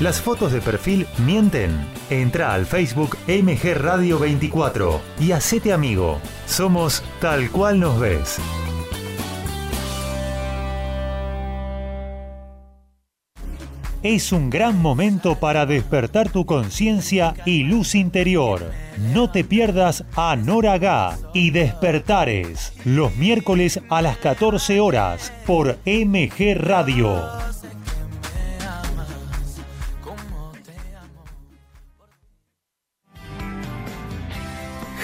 Las fotos de perfil mienten. Entra al Facebook MG Radio 24 y hacete amigo. Somos tal cual nos ves. Es un gran momento para despertar tu conciencia y luz interior. No te pierdas a Noraga y Despertares los miércoles a las 14 horas por MG Radio.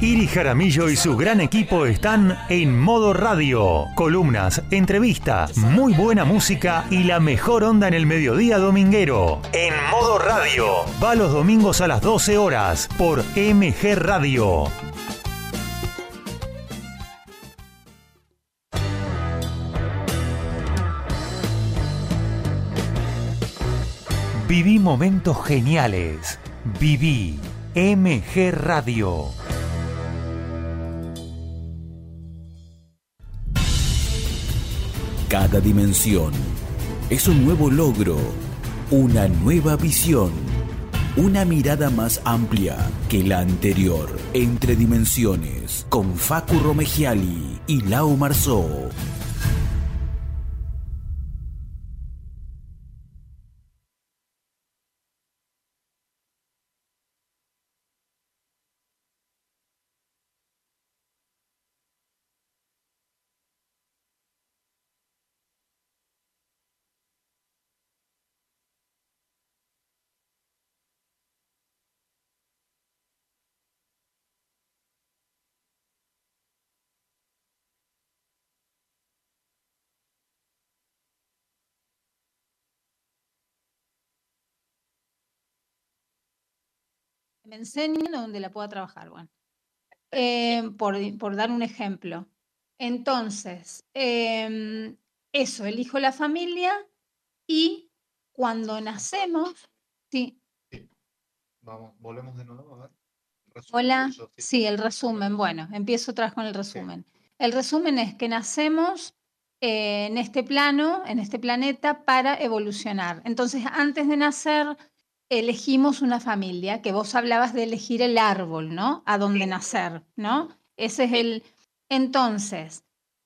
Iri Jaramillo y su gran equipo están en modo radio. Columnas, entrevistas, muy buena música y la mejor onda en el mediodía dominguero. En modo radio. Va los domingos a las 12 horas por MG Radio. Viví momentos geniales. Viví MG Radio. Cada dimensión es un nuevo logro, una nueva visión, una mirada más amplia que la anterior. Entre dimensiones, con Facu Romegiali y Lau Marzó. Me enseñen o donde la pueda trabajar. Bueno, eh, por, por, dar un ejemplo. Entonces, eh, eso, elijo la familia y cuando nacemos, sí. sí. Vamos, volvemos de nuevo a ver. Hola, sí, el resumen. Bueno, empiezo otra vez con el resumen. El resumen es que nacemos eh, en este plano, en este planeta, para evolucionar. Entonces, antes de nacer, elegimos una familia, que vos hablabas de elegir el árbol, ¿no? A dónde nacer, ¿no? Ese es el... Entonces,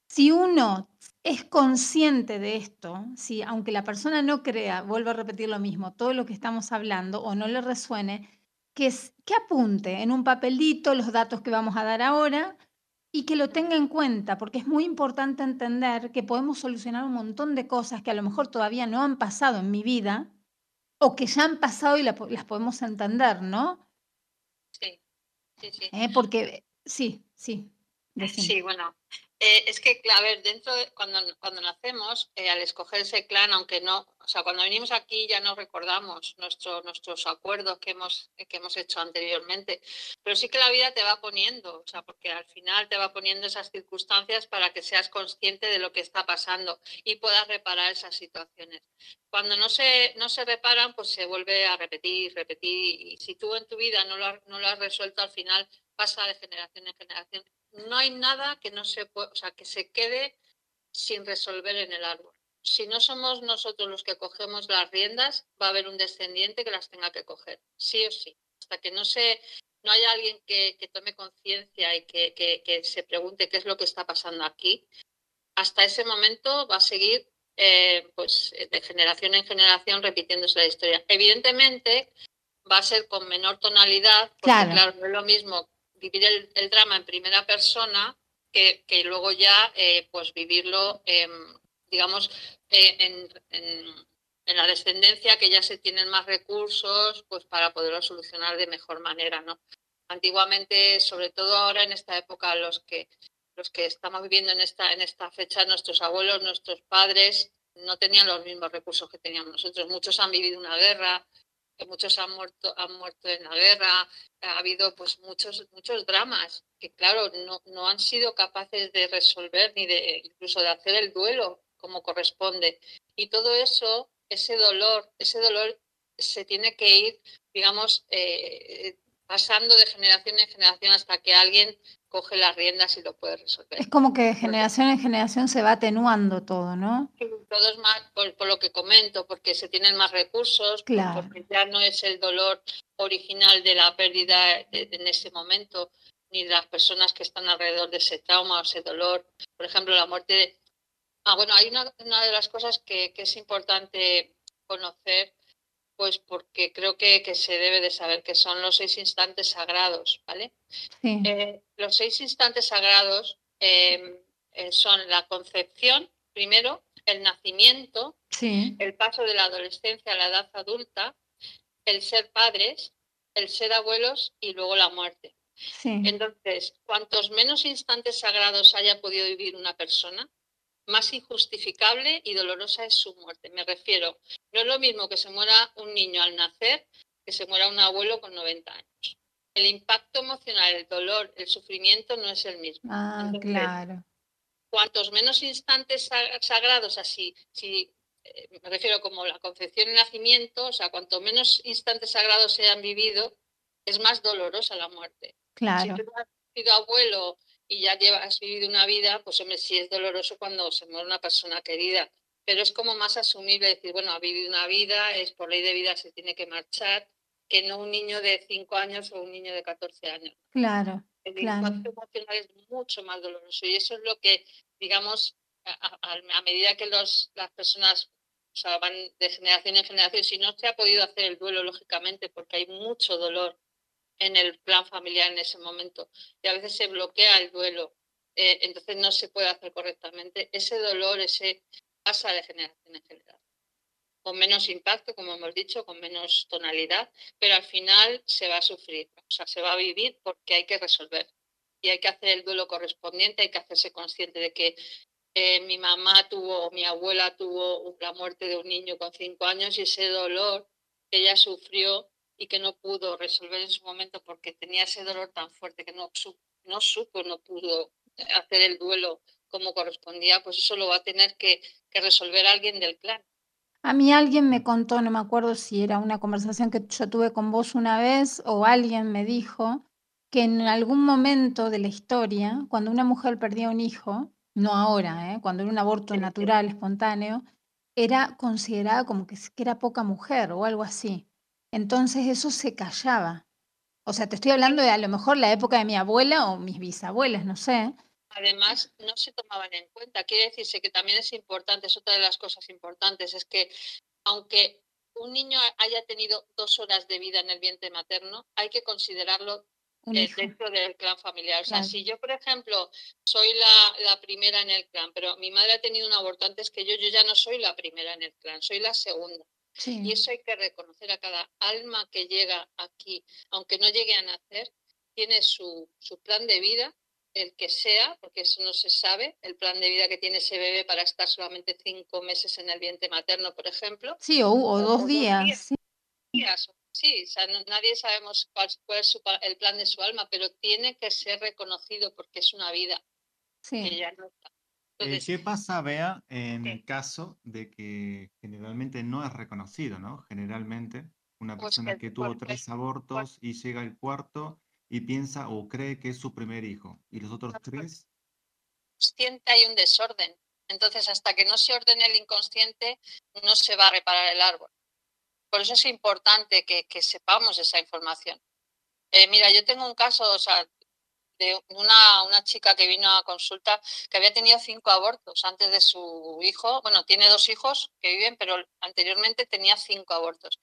si uno es consciente de esto, si aunque la persona no crea, vuelvo a repetir lo mismo, todo lo que estamos hablando o no le resuene, que, que apunte en un papelito los datos que vamos a dar ahora y que lo tenga en cuenta, porque es muy importante entender que podemos solucionar un montón de cosas que a lo mejor todavía no han pasado en mi vida o que ya han pasado y las podemos entender, ¿no? Sí, sí, sí. Eh, porque sí, sí. Sí, bueno, eh, es que, a ver, dentro de, cuando, cuando nacemos, eh, al escoger ese clan, aunque no, o sea, cuando venimos aquí ya no recordamos nuestro, nuestros acuerdos que hemos, que hemos hecho anteriormente, pero sí que la vida te va poniendo, o sea, porque al final te va poniendo esas circunstancias para que seas consciente de lo que está pasando y puedas reparar esas situaciones. Cuando no se, no se reparan, pues se vuelve a repetir, repetir, y si tú en tu vida no lo, no lo has resuelto, al final pasa de generación en generación no hay nada que no se pueda, o sea, que se quede sin resolver en el árbol. Si no somos nosotros los que cogemos las riendas, va a haber un descendiente que las tenga que coger, sí o sí. Hasta que no se, no haya alguien que, tome conciencia y que, se pregunte qué es lo que está pasando aquí, hasta ese momento va a seguir eh, pues de generación en generación repitiéndose la historia. Evidentemente va a ser con menor tonalidad, porque claro no es lo mismo vivir el, drama en primera persona que, luego ya eh, pues vivirlo, digamos, eh, en, la descendencia, que ya se tienen más recursos pues para poderlo solucionar de mejor manera, ¿no? Antiguamente, sobre todo ahora en esta época, los que, los que estamos viviendo en esta, en esta fecha, nuestros abuelos, nuestros padres, no tenían los mismos recursos que teníamos nosotros. Muchos han vivido una guerra, muchos han muerto, han muerto en la guerra, ha habido pues muchos, muchos dramas que claro, no, no han sido capaces de resolver ni de incluso de hacer el duelo como corresponde. Y todo eso, ese dolor, ese dolor se tiene que ir, digamos, eh, pasando de generación en generación hasta que alguien coge las riendas y lo puede resolver. Es como que de generación en generación se va atenuando todo, ¿no? Todo es más por, lo que comento, porque se tienen más recursos, porque ya no es el dolor original de la pérdida en ese momento, ni de las personas que están alrededor de ese trauma o ese dolor. Por ejemplo, la muerte de... Ah, bueno, hay una, una de las cosas que, que es importante conocer pues porque creo que, se debe de saber que son los seis instantes sagrados, ¿vale? Eh, los seis instantes sagrados em, eh, son la concepción, primero, el nacimiento, el paso de la adolescencia a la edad adulta, el ser padres, el ser abuelos y luego la muerte. Entonces, cuantos menos instantes sagrados haya podido vivir una persona, más injustificable y dolorosa es su muerte. Me refiero, no es lo mismo que se muera un niño al nacer que se muera un abuelo con 90 años. El impacto emocional, el dolor, el sufrimiento no es el mismo. Ah, claro. Cuantos menos instantes sagrados así, si eh, me refiero como la concepción y nacimiento, o sea, cuanto menos instantes sagrados se han vivido, es más dolorosa la muerte. Claro. Si tú has sido abuelo y ya llevas vivido una vida, pues hombre, sí es doloroso cuando se muere una persona querida, pero es como más asumible decir, bueno, ha vivido una vida, es por ley de vida, se tiene que marchar, que no un niño de 5 años o un niño de 14 años. Claro. El claro. emocional es mucho más doloroso y eso es lo que, digamos, a, medida que los, las personas van de generación en generación, si no se ha podido hacer el duelo, lógicamente, porque hay mucho dolor en el plan familiar en ese momento y a veces se bloquea el duelo, eh, entonces no se puede hacer correctamente. Ese dolor, ese pasa de generación en generación, con menos impacto, como hemos dicho, con menos tonalidad, pero al final se va a sufrir, o sea, se va a vivir porque hay que resolver y hay que hacer el duelo correspondiente, hay que hacerse consciente de que eh, mi mamá tuvo, mi abuela tuvo la muerte de un niño con cinco años y ese dolor que ella sufrió y que no pudo resolver en su momento porque tenía ese dolor tan fuerte que no, no supo, no pudo hacer el duelo como correspondía, pues eso lo va a tener que resolver alguien del clan. A mí alguien me contó, no me acuerdo si era una conversación que yo tuve con vos una vez o alguien me dijo que en algún momento de la historia, cuando una mujer perdía un hijo, no ahora, ¿eh? cuando era un aborto natural, espontáneo, era considerada como que, que era poca mujer o algo así. Entonces eso se callaba. O sea, te estoy hablando de a lo mejor la época de mi abuela o mis bisabuelas, no sé. Además, no se tomaban en cuenta. Quiere decirse que también es importante, es otra de las cosas importantes, es que aunque un niño haya tenido dos horas de vida en el vientre materno, hay que considerarlo dentro del clan familiar. O sea, si yo, por ejemplo, soy la, la, primera en el clan, pero mi madre ha tenido un aborto antes que yo, yo ya no soy la primera en el clan, soy la segunda. Y eso hay que reconocer a cada alma que llega aquí, aunque no llegue a nacer, tiene su, su plan de vida, el que sea, porque eso no se sabe, el plan de vida que tiene ese bebé para estar solamente cinco meses en el vientre materno, por ejemplo. Sí, o, o, dos, días. días. Sí, o sea, nadie sabemos cuál, cuál es el plan de su alma, pero tiene que ser reconocido porque es una vida sí. que ya no está. Eh, ¿Qué pasa, Bea, en el caso de que generalmente no es reconocido, ¿no? Generalmente, una Pues persona que que tuvo porque- tres abortos y llega al cuarto y piensa o cree que es su primer hijo. ¿Y los otros tres? inconsciente hay un desorden. Entonces, hasta que no se ordene el inconsciente, no se va a reparar el árbol. Por eso es importante que, que sepamos esa información. Eh, mira, yo tengo un caso, o sea, de una, una chica que vino a consulta que había tenido cinco abortos antes de su hijo. Bueno, tiene dos hijos que viven, pero anteriormente tenía cinco abortos.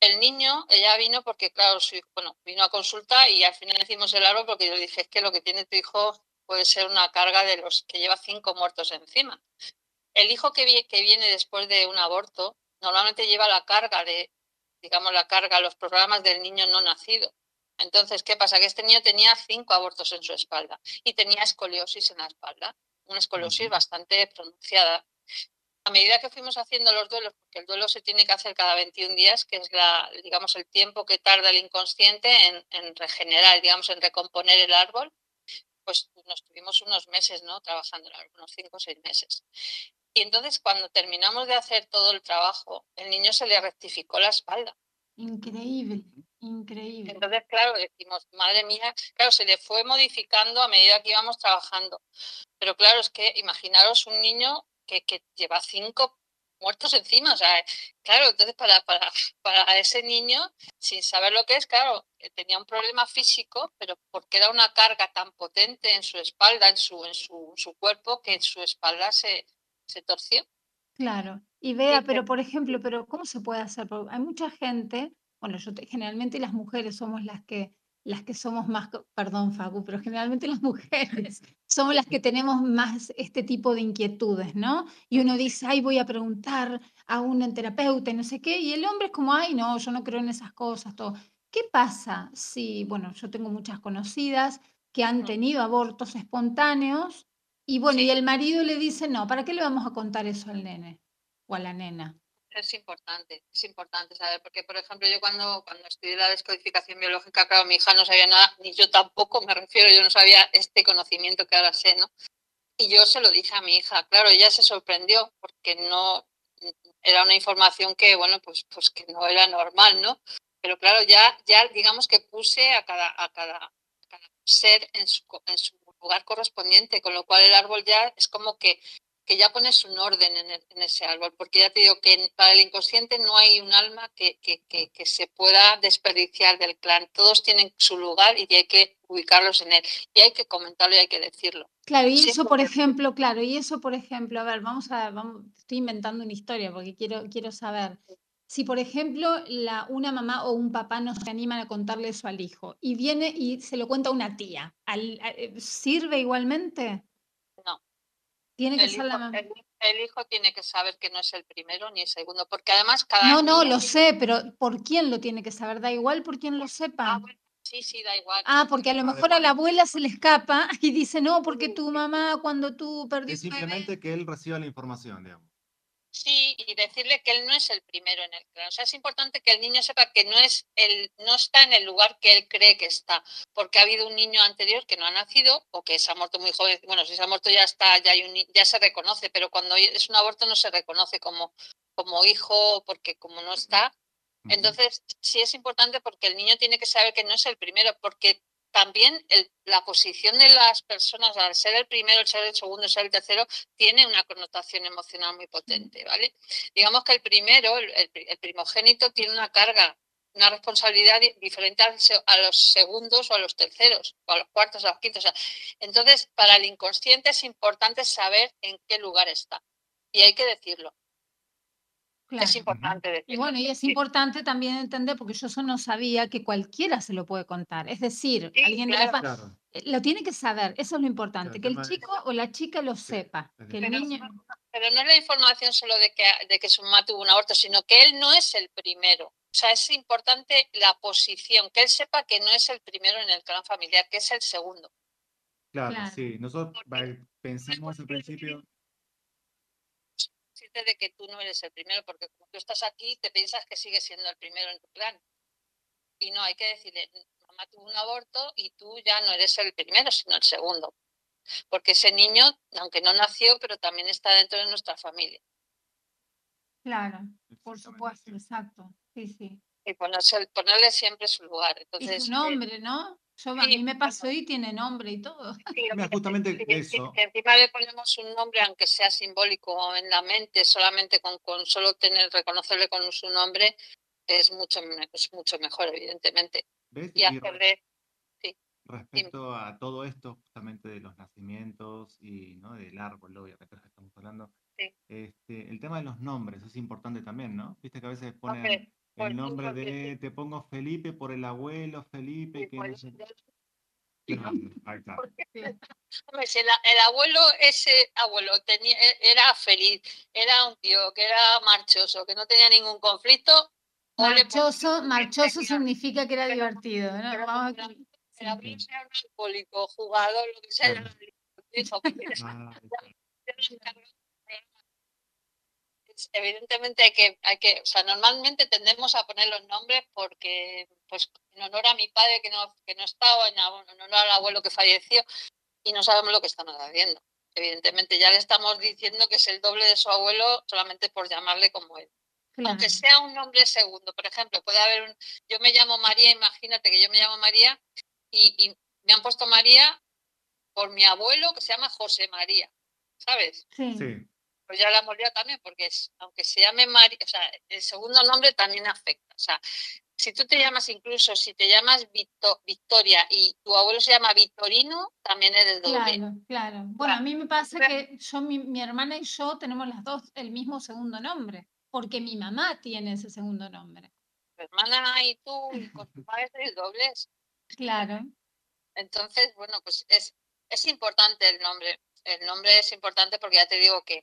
El niño, ella vino porque, claro, su hijo, bueno, vino a consulta y al final hicimos el árbol porque yo le dije, es que lo que tiene tu hijo puede ser una carga de los que lleva cinco muertos encima. El hijo que, vi- que viene después de un aborto normalmente lleva la carga de, digamos, la carga, los programas del niño no nacido. Entonces, ¿qué pasa? Que este niño tenía cinco abortos en su espalda y tenía escoliosis en la espalda, una escoliosis bastante pronunciada. A medida que fuimos haciendo los duelos, porque el duelo se tiene que hacer cada 21 días, que es la, digamos, el tiempo que tarda el inconsciente en, en regenerar, digamos, en recomponer el árbol, pues nos tuvimos unos meses, ¿no? Trabajando el árbol, unos cinco o seis meses. Y entonces, cuando terminamos de hacer todo el trabajo, el niño se le rectificó la espalda. Increíble, increíble. Entonces, claro, decimos, madre mía, claro, se le fue modificando a medida que íbamos trabajando. Pero claro, es que imaginaros un niño que, que lleva cinco muertos encima. O sea, claro, entonces para, para, para ese niño, sin saber lo que es, claro, eh, tenía un problema físico, pero porque era una carga tan potente en su espalda, en su, en su, su cuerpo, que su espalda se, se torció. Claro. Y vea, pero por ejemplo, pero ¿cómo se puede hacer? Porque hay mucha gente, bueno, yo te- generalmente las mujeres somos las que las que somos más, perdón, Facu, pero generalmente las mujeres somos las que tenemos más este tipo de inquietudes, ¿no? Y uno dice, ay, voy a preguntar a un terapeuta y no sé qué, y el hombre es como, ay, no, yo no creo en esas cosas, todo. ¿Qué pasa si, bueno, yo tengo muchas conocidas que han tenido abortos espontáneos y bueno, y el marido le dice, no, ¿para qué le vamos a contar eso al nene o a la nena? Es importante, es importante saber, porque por ejemplo yo cuando, cuando estudié la descodificación biológica, claro, mi hija no sabía nada, ni yo tampoco, me refiero, yo no sabía este conocimiento que ahora sé, ¿no? Y yo se lo dije a mi hija, claro, ella se sorprendió porque no, era una información que, bueno, pues, pues que no era normal, ¿no? Pero claro, ya, ya digamos que puse a cada, a cada, ser en su, en su lugar correspondiente, con lo cual el árbol ya es como que, que ya pones un orden en, el- en ese árbol, porque ya te digo que para el inconsciente no hay un alma que, que, que, que se pueda desperdiciar del clan, todos tienen su lugar y hay que ubicarlos en él, y hay que comentarlo y hay que decirlo. Claro, y Sí, eso, por ejemplo, claro, y eso, por ejemplo, a ver, vamos a, vamos, estoy inventando una historia porque quiero, quiero saber. Si, por ejemplo, la, una mamá o un papá no se animan a contarle eso al hijo y viene y se lo cuenta una tía, al- a- eh, ¿sirve igualmente? No. Tiene que El ser la hijo, mamá. el- el hijo tiene que saber que no es el primero ni el segundo, porque además cada No, no, lo sé, pero ¿por quién lo tiene que saber? Da igual por quién lo Ah, sepa. bueno, sí, sí, da igual. Ah, porque a lo Ah, mejor a la abuela se le escapa y dice, no, porque tu mamá cuando tú Es perdiste bebé. simplemente que él reciba la información, digamos. Sí, y decirle que él no es el primero en el clan. O sea, es importante que el niño sepa que no es el, no está en el lugar que él cree que está, porque ha habido un niño anterior que no ha nacido o que se ha muerto muy joven. Bueno, si se ha muerto ya está, ya hay un, ya se reconoce, pero cuando es un aborto no se reconoce como, como hijo, porque como no está. Entonces, sí es importante porque el niño tiene que saber que no es el primero, porque también el, la posición de las personas al ser el primero, el ser el segundo, el ser el tercero, tiene una connotación emocional muy potente, ¿vale? Digamos que el primero, el, el primogénito, tiene una carga, una responsabilidad diferente a los segundos o a los terceros, o a los cuartos, o a los quintos. Entonces, para el inconsciente es importante saber en qué lugar está. Y hay que decirlo. Es importante decirlo. Y bueno, y es importante también entender, porque yo eso no sabía, que cualquiera se lo puede contar. Es decir, Sí, alguien Claro. eh, lo tiene que saber, eso es lo importante, que el es- chico o la chica lo sepa, que el Pero, niño... pero no es la información solo de que, de que su mamá tuvo un aborto, sino que él no es el primero. O sea, es importante la posición, que él sepa que no es el primero en el clan familiar, que es el segundo. Claro, Claro. sí. Nosotros pensamos al principio, De que tú no eres el primero, porque como tú estás aquí, te piensas que sigues siendo el primero en tu clan. Y no, hay que decirle, mamá tuvo un aborto y tú ya no eres el primero, sino el segundo. Porque ese niño, aunque no nació, pero también está dentro de nuestra familia. Claro, por supuesto, exacto. Sí, sí. Y ponerse, ponerle siempre su lugar. Y Entonces, su eh, nombre, ¿no? Yo, a sí, mí me pasó y tiene nombre y todo. Sí, Mira, justamente que- eso. que encima le ponemos un nombre, aunque sea simbólico en la mente, solamente con, con solo tener, reconocerle con su nombre, es mucho, es mucho mejor, evidentemente. ¿ves? Y Y hacerle, respecto a todo esto, justamente de los nacimientos y ¿no? del árbol, obviamente, que estamos hablando, Sí. este, el tema de los nombres es importante también, ¿no? Viste que a veces ponen el nombre de, te pongo Felipe por el abuelo Felipe, sí, que no sé- ahí está. el, el abuelo, ese abuelo tenía, e- era feliz, era un tío que era marchoso, que no tenía ningún conflicto, Marchoso, marchoso significa que era divertido, ¿no? pero Vamos el abuelo- sí. el abuelo sea un alcohólico, jugador, lo que sea, Claro. hijo, que tienes- Ah, ahí está. Es- evidentemente hay que, hay que, o sea, normalmente tendemos a poner los nombres porque, pues, en honor a mi padre que no, que no está o en, honor al abuelo que falleció y no sabemos lo que estamos haciendo. Evidentemente ya le estamos diciendo que es el doble de su abuelo solamente por llamarle como él. Claro. Aunque sea un nombre segundo, por ejemplo, puede haber un, yo me llamo María, imagínate que yo me llamo María y, y me han puesto María por mi abuelo que se llama José María, ¿sabes? Sí. Sí, pues ya la hemos liado también, porque es, aunque se llame María, o sea, el segundo nombre también afecta. O sea, si tú te llamas incluso, si te llamas Victo- Victoria y tu abuelo se llama Victorino, también eres doble. Claro, claro. Bueno, a mí me pasa que yo, mi, mi hermana y yo tenemos las dos el mismo segundo nombre, porque mi mamá tiene ese segundo nombre. Tu hermana y tú y con tu padre sois dobles. Claro. Entonces, bueno, pues es, es importante el nombre. El nombre es importante porque ya te digo que,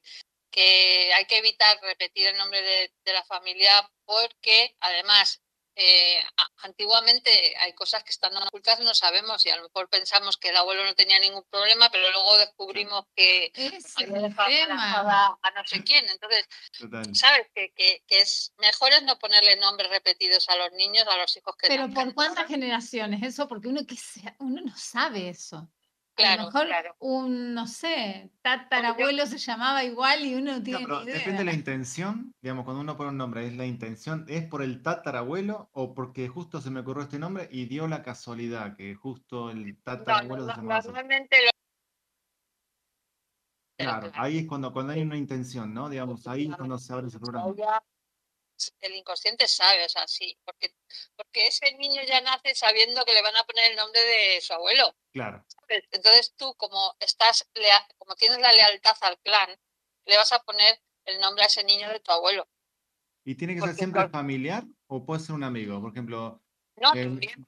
que hay que evitar repetir el nombre de, de la familia porque además eh, antiguamente hay cosas que están ocultas, no sabemos y a lo mejor pensamos que el abuelo no tenía ningún problema, pero luego descubrimos que había dejado a no sé quién. Entonces, total. sabes que, que, que es mejor es no ponerle nombres repetidos a los niños, a los hijos que Pero. ¿por cuántas generaciones? Eso, porque uno, que sea, uno no sabe eso. A Claro, lo mejor claro. un, no sé, tatarabuelo se llamaba igual y uno no No, tiene pero ni idea. depende de la intención, digamos, cuando uno pone un nombre, ¿es la intención, es por el tatarabuelo o porque justo se me ocurrió este nombre y dio la casualidad que justo el No, tatarabuelo no, se llamaba normalmente lo- Claro, ahí es cuando, cuando hay una intención, ¿no? Digamos, ahí es cuando se abre ese programa. El inconsciente sabe, o sea, sí, porque, porque ese niño ya nace sabiendo que le van a poner el nombre de su abuelo. Claro. Entonces tú, como estás como tienes la lealtad al clan, le vas a poner el nombre a ese niño de tu abuelo. ¿y tiene que ser siempre por- familiar o puede ser un amigo? Por ejemplo, No, Eh, también,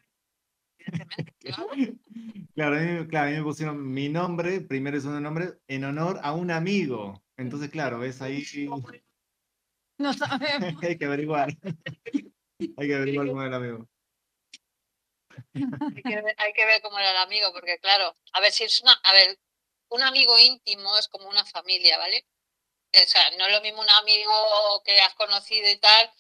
evidentemente, claro. claro, a mí, claro, a mí me pusieron mi nombre, primero y segundo nombre, en honor a un amigo. Entonces, claro, ves ahí, No sabemos. hay que averiguar. Hay que averiguar cómo es el amigo. Hay que, ver, hay que ver cómo era el amigo, porque claro, a ver si es una, a ver, un amigo íntimo es como una familia, ¿vale? O sea, no es lo mismo un amigo que has conocido y tal,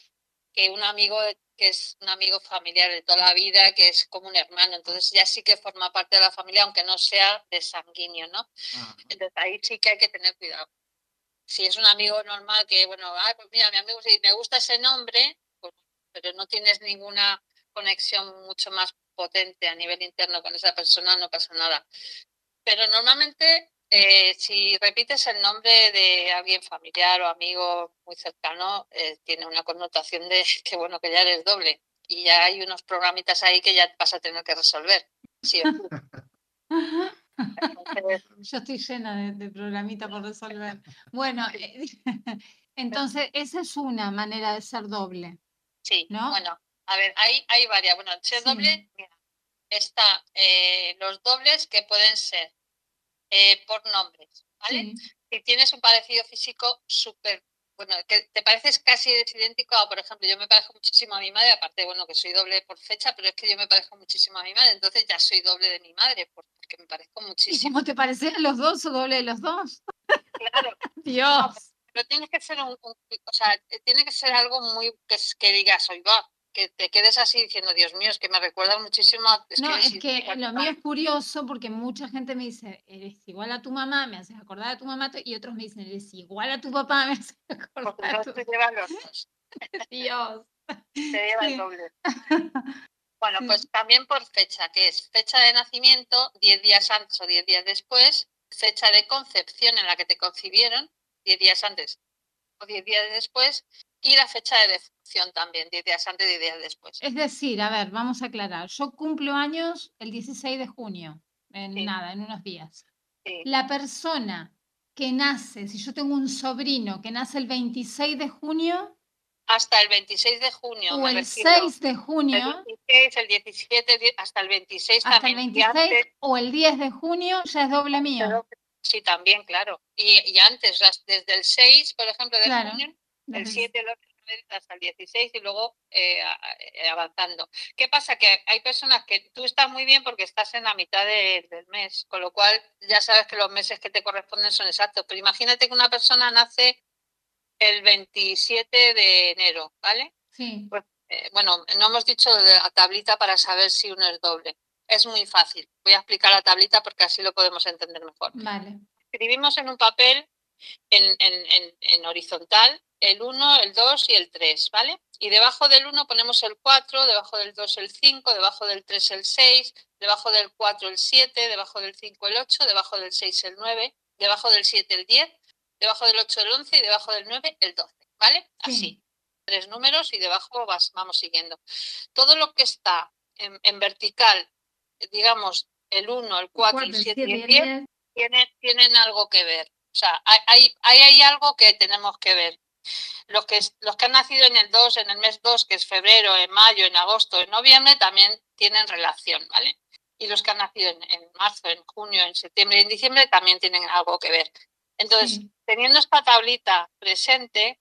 que un amigo que es un amigo familiar de toda la vida, que es como un hermano. Entonces ya sí que forma parte de la familia, aunque no sea de sanguíneo, ¿no? Entonces ahí sí que hay que tener cuidado. Si es un amigo normal que, bueno, pues mira, mi amigo, si me gusta ese nombre, pues, pero no tienes ninguna conexión mucho más potente a nivel interno con esa persona, no pasa nada. Pero normalmente eh, si repites el nombre de alguien familiar o amigo muy cercano, eh, tiene una connotación de que bueno, que ya eres doble. Y ya hay unos programitas ahí que ya vas a tener que resolver. Yo estoy llena de, de programitas por resolver. Bueno, eh, entonces esa es una manera de ser doble. Sí, ¿no? bueno, a ver, hay, hay varias. Bueno, ser doble, mira, está los dobles que pueden ser eh, por nombres, ¿vale? Si tienes un parecido físico súper, bueno, que te pareces casi idéntico a, por ejemplo, yo me parezco muchísimo a mi madre, aparte, bueno, que soy doble por fecha, pero es que yo me parezco muchísimo a mi madre, entonces ya soy doble de mi madre, porque me parezco muchísimo. ¿Y cómo te parecen los dos o doble de los dos? Claro. Dios. pero, tiene que ser un, o sea, tiene que ser algo muy que, que digas, va que te quedes así diciendo, Dios mío, es que me recuerda muchísimo. Es no, que es que lo mío es curioso porque mucha gente me dice, eres igual a tu mamá, me haces acordar a tu mamá, y otros me dicen, eres igual a tu papá, me haces acordar a tu te llevan los dos. Dios. Te lleva el doble. Bueno, pues también por fecha, que es fecha de nacimiento, 10 días antes o 10 días después, fecha de concepción en la que te concibieron, 10 días antes o 10 días después, y la fecha de defunción también, 10 días antes y 10 días después. Es decir, a ver, vamos a aclarar. Yo cumplo años el 16 de junio, en nada, en unos días. La persona que nace, si yo tengo un sobrino que nace el 26 de junio. Hasta el 26 de junio. O el 6 de junio. El 16, el 17, hasta el 26 hasta el 26 o el 10 de junio ya es doble mío. Sí, también, claro. Y, y antes, desde el 6, por ejemplo, de junio el 7, el 8, hasta el 16 y luego eh, eh, avanzando. ¿Qué pasa? Que hay personas que tú estás muy bien porque estás en la mitad del mes, con lo cual ya sabes que los meses que te corresponden son exactos. Pero imagínate que una persona nace el 27 de enero, ¿vale? Sí. Pues, eh, bueno, no hemos dicho de la tablita para saber si uno es doble. Es muy fácil. Voy a explicar la tablita porque así lo podemos entender mejor. Vale. Escribimos en un papel en, en, en horizontal el 1, el 2 y el 3, ¿vale? Y debajo del 1 ponemos el 4, debajo del 2 el 5, debajo del 3 el 6, debajo del 4 el 7, debajo del 5 el 8, debajo del 6 el 9, debajo del 7 el 10, debajo del 8 el 11 y debajo del 9 el 12, ¿vale? Así. Tres números y debajo vas, vamos siguiendo. Todo lo que está en, vertical, digamos, el 1, el 4, el 7 y el 10, tienen, tienen algo que ver. O sea, hay, hay, hay algo que tenemos que ver. Los que, los que han nacido en el 2, en el mes 2, que es febrero, en mayo, en agosto, en noviembre, también tienen relación, ¿vale? Y los que han nacido en, marzo, en junio, en septiembre y en diciembre también tienen algo que ver. Entonces, teniendo esta tablita presente,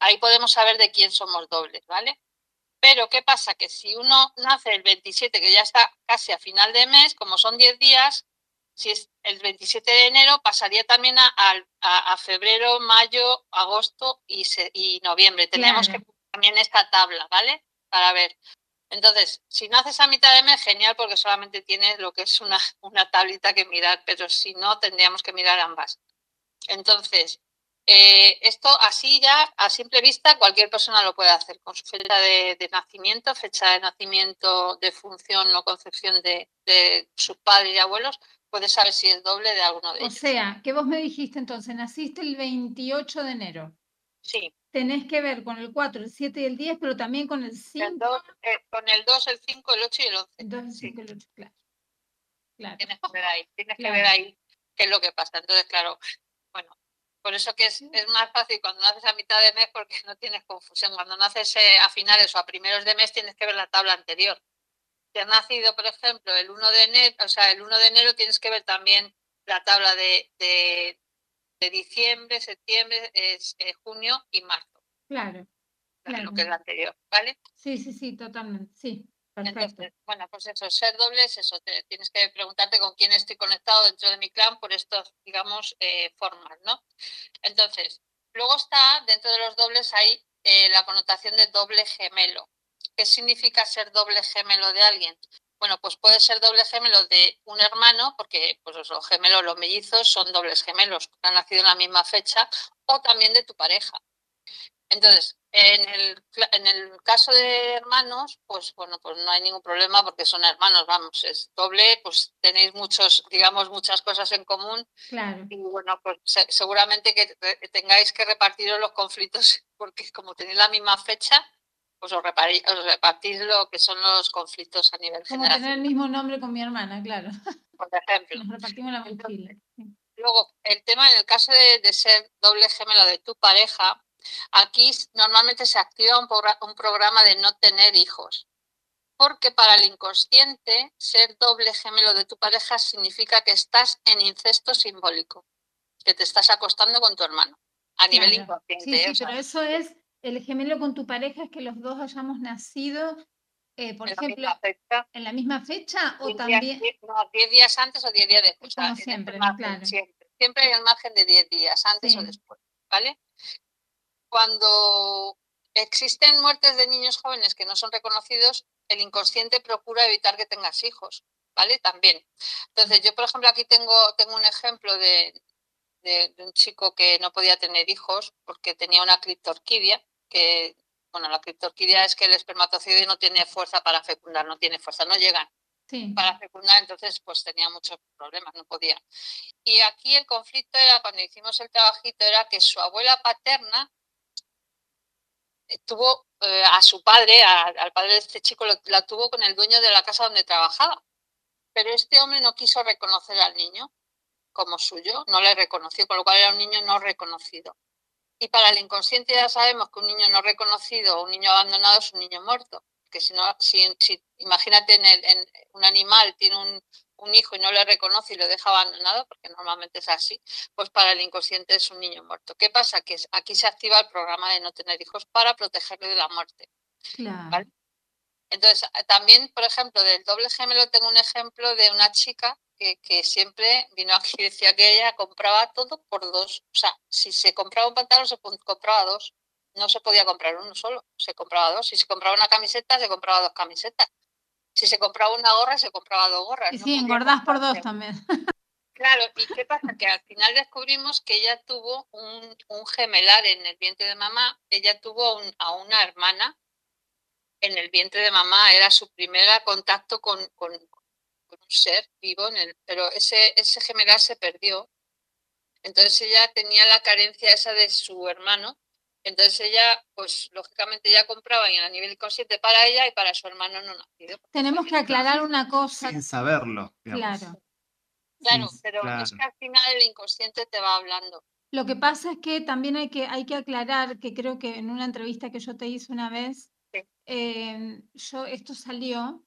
ahí podemos saber de quién somos dobles, ¿vale? Pero, ¿qué pasa? Que si uno nace el 27, que ya está casi a final de mes, como son 10 días, si es el 27 de enero, pasaría también a, febrero, mayo, agosto y, y noviembre. Tenemos que poner también esta tabla, ¿vale? Para ver. Entonces, si no haces a mitad de mes, genial, porque solamente tienes lo que es una, una tablita que mirar, pero si no, tendríamos que mirar ambas. Entonces, eh, esto así ya, a simple vista, cualquier persona lo puede hacer con su fecha de, nacimiento, fecha de nacimiento, de función o concepción de, de sus padres y abuelos, puedes saber si es doble de alguno de ellos. O sea, que vos me dijiste entonces, naciste el 28 de enero. Sí. Tenés que ver con el 4, el 7 y el 10, pero también con el 5. Eh, con el 2, el 5, el 8 y el 11. El 2, el 5 y el 8, claro. claro. Tienes que ver ahí, tienes que ver ahí qué es lo que pasa. Entonces, claro, bueno, por eso que es, es, más fácil cuando naces a mitad de mes porque no tienes confusión. Cuando naces eh, a finales o a primeros de mes tienes que ver la tabla anterior si has nacido, por ejemplo, el 1 de enero, o sea, el 1 de enero tienes que ver también la tabla de, de, diciembre, septiembre, es, eh, junio y marzo. Claro. Lo que es la anterior, ¿vale? Sí, sí, sí, totalmente, sí. Entonces, bueno, pues eso, ser doble es eso, te, tienes que preguntarte con quién estoy conectado dentro de mi clan por estas, digamos, eh, formas, ¿no? Entonces, luego está, dentro de los dobles hay eh, la connotación de doble gemelo. ¿Qué significa ser doble gemelo de alguien? Bueno, pues puede ser doble gemelo de un hermano, porque pues los gemelos, los mellizos son dobles gemelos, han nacido en la misma fecha, o también de tu pareja. Entonces, en el, en el caso de hermanos, pues bueno, pues no hay ningún problema porque son hermanos, vamos, es doble, pues tenéis muchos, digamos, muchas cosas en común. Claro. Y bueno, pues seguramente que tengáis que repartiros los conflictos porque como tenéis la misma fecha, pues os, repartís, lo que son los conflictos a nivel general. Como tener el mismo nombre con mi hermana, claro. Por ejemplo. Nos repartimos la mochila. Luego, el tema en el caso de, de ser doble gemelo de tu pareja, Aquí normalmente se activa un, programa de no tener hijos, porque para el inconsciente ser doble gemelo de tu pareja significa que estás en incesto simbólico, que te estás acostando con tu hermano a nivel inconsciente. Sí, sí, pero eso es el gemelo con tu pareja, es que los dos hayamos nacido, eh, por ejemplo, en la misma fecha o también... no, 10 días antes o 10 días después. Como siempre, claro. siempre, siempre. hay el margen de 10 días, antes o después, ¿vale? Cuando existen muertes de niños jóvenes que no son reconocidos, el inconsciente procura evitar que tengas hijos, ¿vale? También. Entonces, yo, por ejemplo, aquí tengo, tengo un ejemplo de, un chico que no podía tener hijos porque tenía una criptorquidia, que, bueno, la criptorquidia es que el espermatozoide no tiene fuerza para fecundar, no tiene fuerza, no llegan. para fecundar, entonces pues tenía muchos problemas, no podía. Y aquí el conflicto era, cuando hicimos el trabajito, era que su abuela paterna tuvo eh, a su padre, al padre de este chico, la tuvo con el dueño de la casa donde trabajaba. Pero este hombre no quiso reconocer al niño como suyo, no le reconoció, con lo cual era un niño no reconocido. Y para el inconsciente ya sabemos que un niño no reconocido o un niño abandonado es un niño muerto. Que si no, si, imagínate en, en, un animal tiene un, un hijo y no le reconoce y lo deja abandonado, porque normalmente es así, pues para el inconsciente es un niño muerto. ¿Qué pasa? Que aquí se activa el programa de no tener hijos para protegerle de la muerte. Entonces, también, por ejemplo, del doble gemelo tengo un ejemplo de una chica que, que, siempre vino aquí y decía que ella compraba todo por dos. O sea, si se compraba un pantalón, se compraba dos. No se podía comprar uno solo, se compraba dos. Si se compraba una camiseta, se compraba dos camisetas si se compraba una gorra, se compraba dos gorras. Y sí, engordás por dos también. Claro, ¿y qué pasa? Que al final descubrimos que ella tuvo un, gemelar en el vientre de mamá, ella tuvo a una hermana en el vientre de mamá, era su primer contacto con, un ser vivo, en el, pero ese, ese gemelar se perdió. Entonces ella tenía la carencia esa de su hermano entonces ella, pues lógicamente ya compraba a nivel consciente para ella y para su hermano no nacido. Tenemos que aclarar una cosa. Sin saberlo. Claro. Claro, pero es que al final el inconsciente te va hablando. Lo que pasa es que también hay que, hay que aclarar que creo que en una entrevista que yo te hice una vez, eh, yo, esto salió,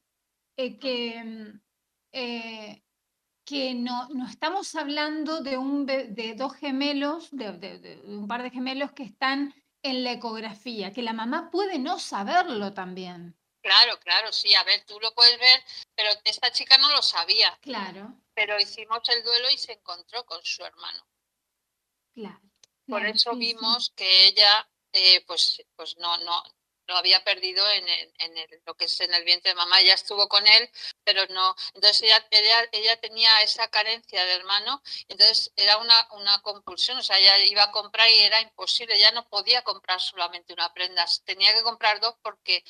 eh, que, eh, que no, no estamos hablando de, un, de dos gemelos, de, un par de gemelos que están en la ecografía, que la mamá puede no saberlo también. Claro, claro, sí, a ver, tú lo puedes ver, pero esta chica no lo sabía. Claro. Pero hicimos el duelo y se encontró con su hermano. Claro. Por eso vimos que ella, eh, pues, pues no, no, lo había perdido en, en lo que es en el vientre de mamá. Ella estuvo con él, pero no. Entonces ella, ella, tenía esa carencia de hermano, entonces era una, una compulsión. O sea, ella iba a comprar y era imposible. Ella no podía comprar solamente una prenda, tenía que comprar dos porque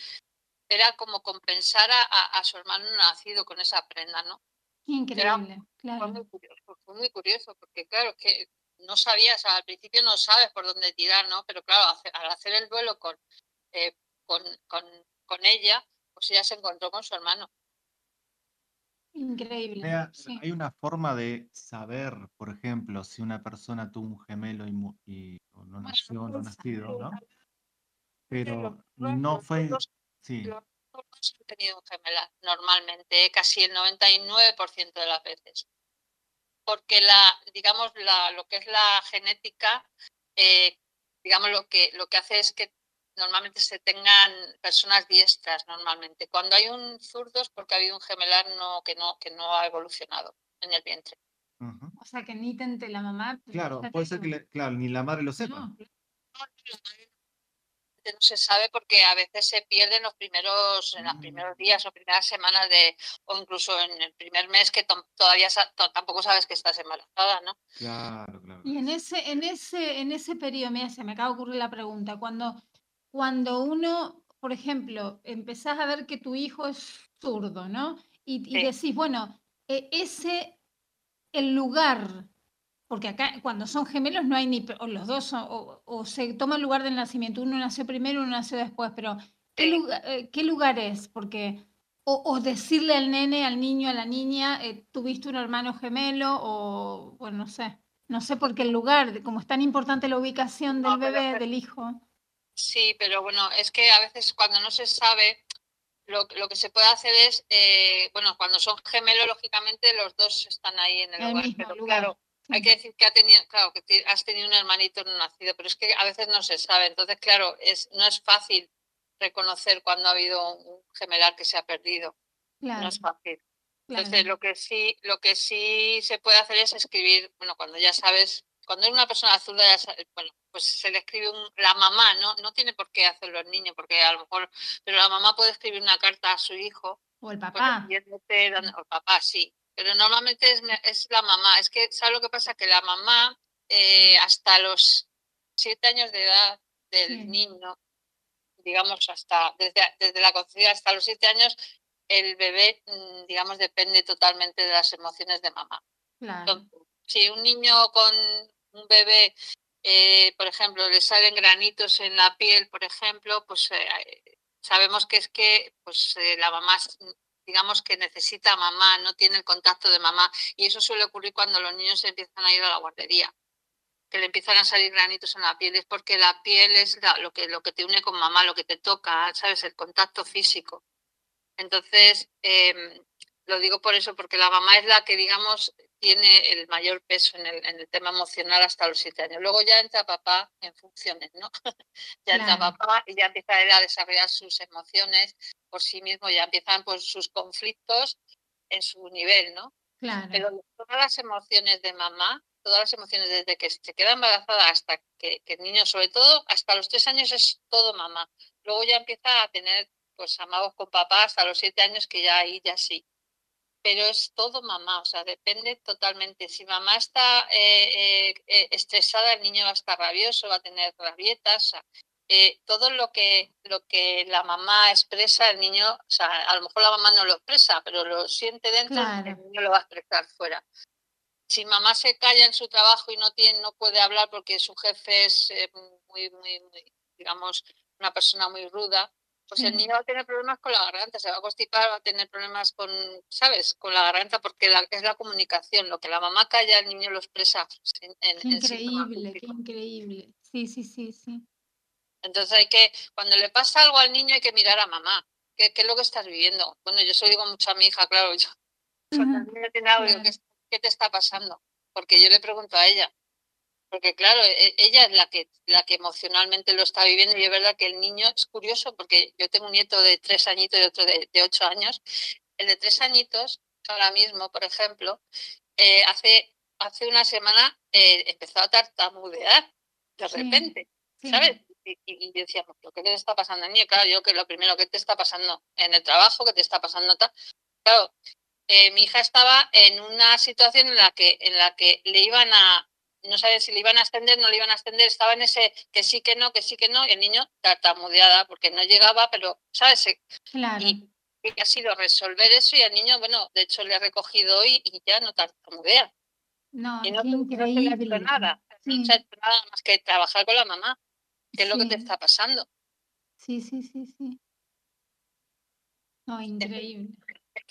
era como compensar a, a, su hermano nacido con esa prenda, ¿no? Increíble, claro. Fue muy, curioso, fue muy curioso, porque claro, que no sabías, al principio no sabes por dónde tirar, ¿no? Pero claro, al hacer el duelo con eh, con, con, ella, pues ella se encontró con su hermano. Increíble. Hay una forma de saber, por ejemplo, si una persona tuvo un gemelo y, no nació, no nacido, ¿no? Pero no fue... Sí. Los han tenido un gemelar normalmente, casi el 99% de las veces. Porque la, digamos, la, lo que es la genética, eh, digamos, lo que, lo que hace es que normalmente se tengan personas diestras normalmente. Cuando hay un zurdo es porque ha habido un gemelar no, que, no, que no ha evolucionado en el vientre. O sea, que ni tente la mamá. Claro, puede ser que claro, ni la madre lo sepa. No, no se sabe porque a veces se pierden los primeros, en los Mm. primeros días o primeras semanas de, o incluso en el primer mes que todavía tampoco sabes que estás embarazada, ¿no? Claro, claro. Y en ese, en ese, en ese periodo, mira, se me acaba de ocurrir la pregunta, cuando, cuando uno, por ejemplo, empezás a ver que tu hijo es zurdo, ¿no? Y, decís, bueno, e- ese, el lugar, porque acá cuando son gemelos no hay ni, o los dos, son- o, o se toma el lugar del nacimiento, uno nació primero, uno nació después, pero ¿qué, lugar, eh, ¿qué lugar es? Porque, o, o decirle al nene, al niño, a la niña, eh, tuviste un hermano gemelo, o, bueno, no sé. No sé por qué el lugar, como es tan importante la ubicación del No, bebé, del hijo. Sí, pero bueno, es que a veces cuando no se sabe, lo, lo que se puede hacer es, eh, bueno, cuando son gemelos, lógicamente los dos están ahí en el, pero lugar, claro, hay que decir que ha tenido, claro, que has tenido un hermanito no nacido, pero es que a veces no se sabe, entonces, claro, es, no es fácil reconocer cuando ha habido un gemelar que se ha perdido, Claro, no es fácil. claro. Entonces, lo que sí, lo que sí se puede hacer es escribir, bueno, cuando ya sabes, cuando es una persona zurda, bueno, pues se le escribe un- la mamá, ¿no? No tiene por qué hacerlo el niño, porque a lo mejor, pero la mamá puede escribir una carta a su hijo, O el pues, papá. o el papá, sí, pero normalmente es, es la mamá. Es que, ¿sabes lo que pasa? Que la mamá, eh, hasta los siete años de edad del Sí. niño, digamos, hasta desde, desde la concepción hasta los siete años, el bebé, mm, digamos, depende totalmente de las emociones de mamá. Claro, Entonces, si un niño con un bebé, eh, por ejemplo, le salen granitos en la piel, por ejemplo, pues eh, sabemos que es que pues, eh, la mamá, digamos que necesita mamá, no tiene el contacto de mamá. Y eso suele ocurrir cuando los niños empiezan a ir a la guardería, que le empiezan a salir granitos en la piel. Es porque la piel es lo, que, lo que te une con mamá, lo que te toca, ¿sabes? El contacto físico. Entonces, em, lo digo por eso, porque la mamá es la que, digamos, tiene el mayor peso en el, en el tema emocional hasta los siete años. Luego ya entra papá en funciones, ¿no? ya entra Claro. papá y ya empieza él a desarrollar sus emociones por sí mismo, ya empiezan pues, sus conflictos en su nivel, ¿no? claro. Pero todas las emociones de mamá, todas las emociones desde que se queda embarazada hasta que, que el niño, sobre todo hasta los tres años es todo mamá. Luego ya empieza a tener pues amados con papá hasta los siete años que ya ahí ya sí. Pero es todo mamá, o sea, depende totalmente. Si mamá está eh, eh, eh, estresada, el niño va a estar rabioso, va a tener rabietas. o sea, eh, todo lo que, lo que la mamá expresa, el niño, o sea, a lo mejor la mamá no lo expresa, pero lo siente dentro, Claro. el niño lo va a expresar fuera. Si mamá se calla en su trabajo y no tiene, no puede hablar porque su jefe es muy, muy, muy, digamos, una persona muy ruda, pues el niño va a tener problemas con la garganta, se va a constipar, va a tener problemas con, ¿sabes? Con la garganta porque la- es la comunicación. Lo que la mamá calla, el niño lo expresa en, Qué en increíble, qué increíble. Sí, sí, sí, sí. Entonces hay que, cuando le pasa algo al niño hay que mirar a mamá. ¿Qué, qué es lo que estás viviendo? Bueno, yo se lo digo mucho a mi hija, claro, yo, cuando el niño tiene algo, digo, Claro. ¿qué, qué te está pasando? Porque yo le pregunto a ella. Porque claro, e- ella es la que, la que emocionalmente lo está viviendo y es verdad que el niño es curioso porque yo tengo un nieto de tres añitos y otro de, de ocho años. El de tres añitos, ahora mismo, por ejemplo, eh, hace, hace una semana eh, empezó a tartamudear de repente, Sí. ¿sabes? Y, y, y decíamos, ¿pero qué te está pasando al niño? Claro, yo que lo primero que te está pasando en el trabajo, que te está pasando tal. Claro, eh, mi hija estaba en una situación en la que, en la que le iban a, no sabía si le iban a extender, no le iban a extender, estaba en ese que sí, que no, que sí, que no, y el niño tartamudeada porque no llegaba, pero, ¿sabes? Claro. Y, y ha sido resolver eso y al niño, bueno, de hecho le he recogido hoy y ya no tartamudea. No, Y no, se- no se le ha hecho nada, no se ha hecho nada más que trabajar con la mamá, que es lo que te está pasando. sí, sí, sí, sí. No, increíble.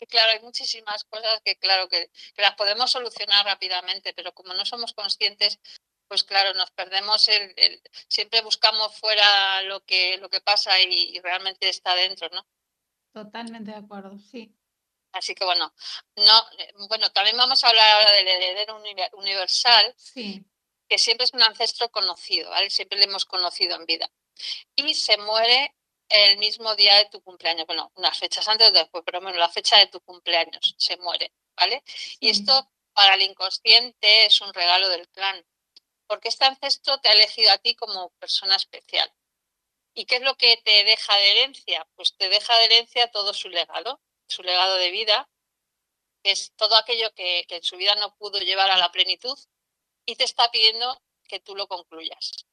Que claro, hay muchísimas cosas que claro que, que las podemos solucionar rápidamente, pero como no somos conscientes, pues claro, nos perdemos el, el- siempre buscamos fuera lo que lo que pasa y, y realmente está dentro, ¿no? Totalmente de acuerdo, sí. Así que bueno, no, eh, bueno, también vamos a hablar ahora del heredero uni- universal, Sí, que siempre es un ancestro conocido, ¿vale? Siempre le hemos conocido en vida. y se muere el mismo día de tu cumpleaños. Bueno, unas fechas antes o después, pero bueno, la fecha de tu cumpleaños se muere, ¿vale? Y esto para el inconsciente es un regalo del clan, porque este ancestro te ha elegido a ti como persona especial. ¿Y qué es lo que te deja de herencia? Pues te deja de herencia todo su legado, su legado de vida, que es todo aquello que, que en su vida no pudo llevar a la plenitud y te está pidiendo que tú lo concluyas.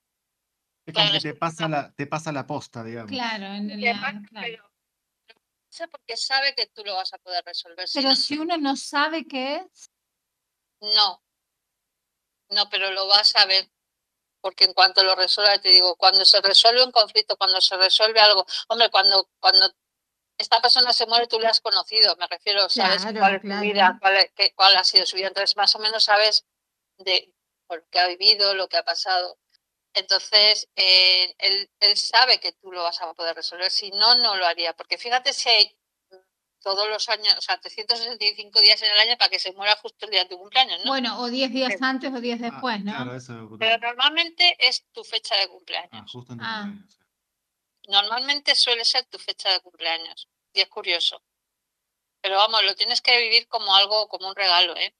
Es Claro, como que te pasa la, te pasa la posta, digamos. Claro, en Que la- pasa, claro. pero- pero pasa porque sabe que tú lo vas a poder resolver. Si Pero no, si uno no sabe qué es, No, no, pero lo vas a ver. Porque en cuanto lo resuelva, te digo, cuando se resuelve un conflicto, cuando se resuelve algo, hombre, cuando, cuando esta persona se muere, tú le has conocido, me refiero, sabes Claro, cuál es claro. su vida, cuál, es- qué- cuál ha sido su vida, entonces más o menos sabes de por qué ha vivido, lo que ha pasado. Entonces, eh, él, él sabe que tú lo vas a poder resolver, si no, no lo haría, porque fíjate si hay mm, todos los años, o sea, 365 días en el año para que se muera justo el día de tu cumpleaños, ¿no? bueno, o 10 días Sí. antes o 10 Ah, después, ¿no? Claro, eso. Pero normalmente es tu fecha de Ah, cumpleaños. justo en tu Ah. cumpleaños. Normalmente suele ser tu fecha de cumpleaños. Y es curioso. Pero vamos, lo tienes que vivir como algo, como un regalo, ¿eh?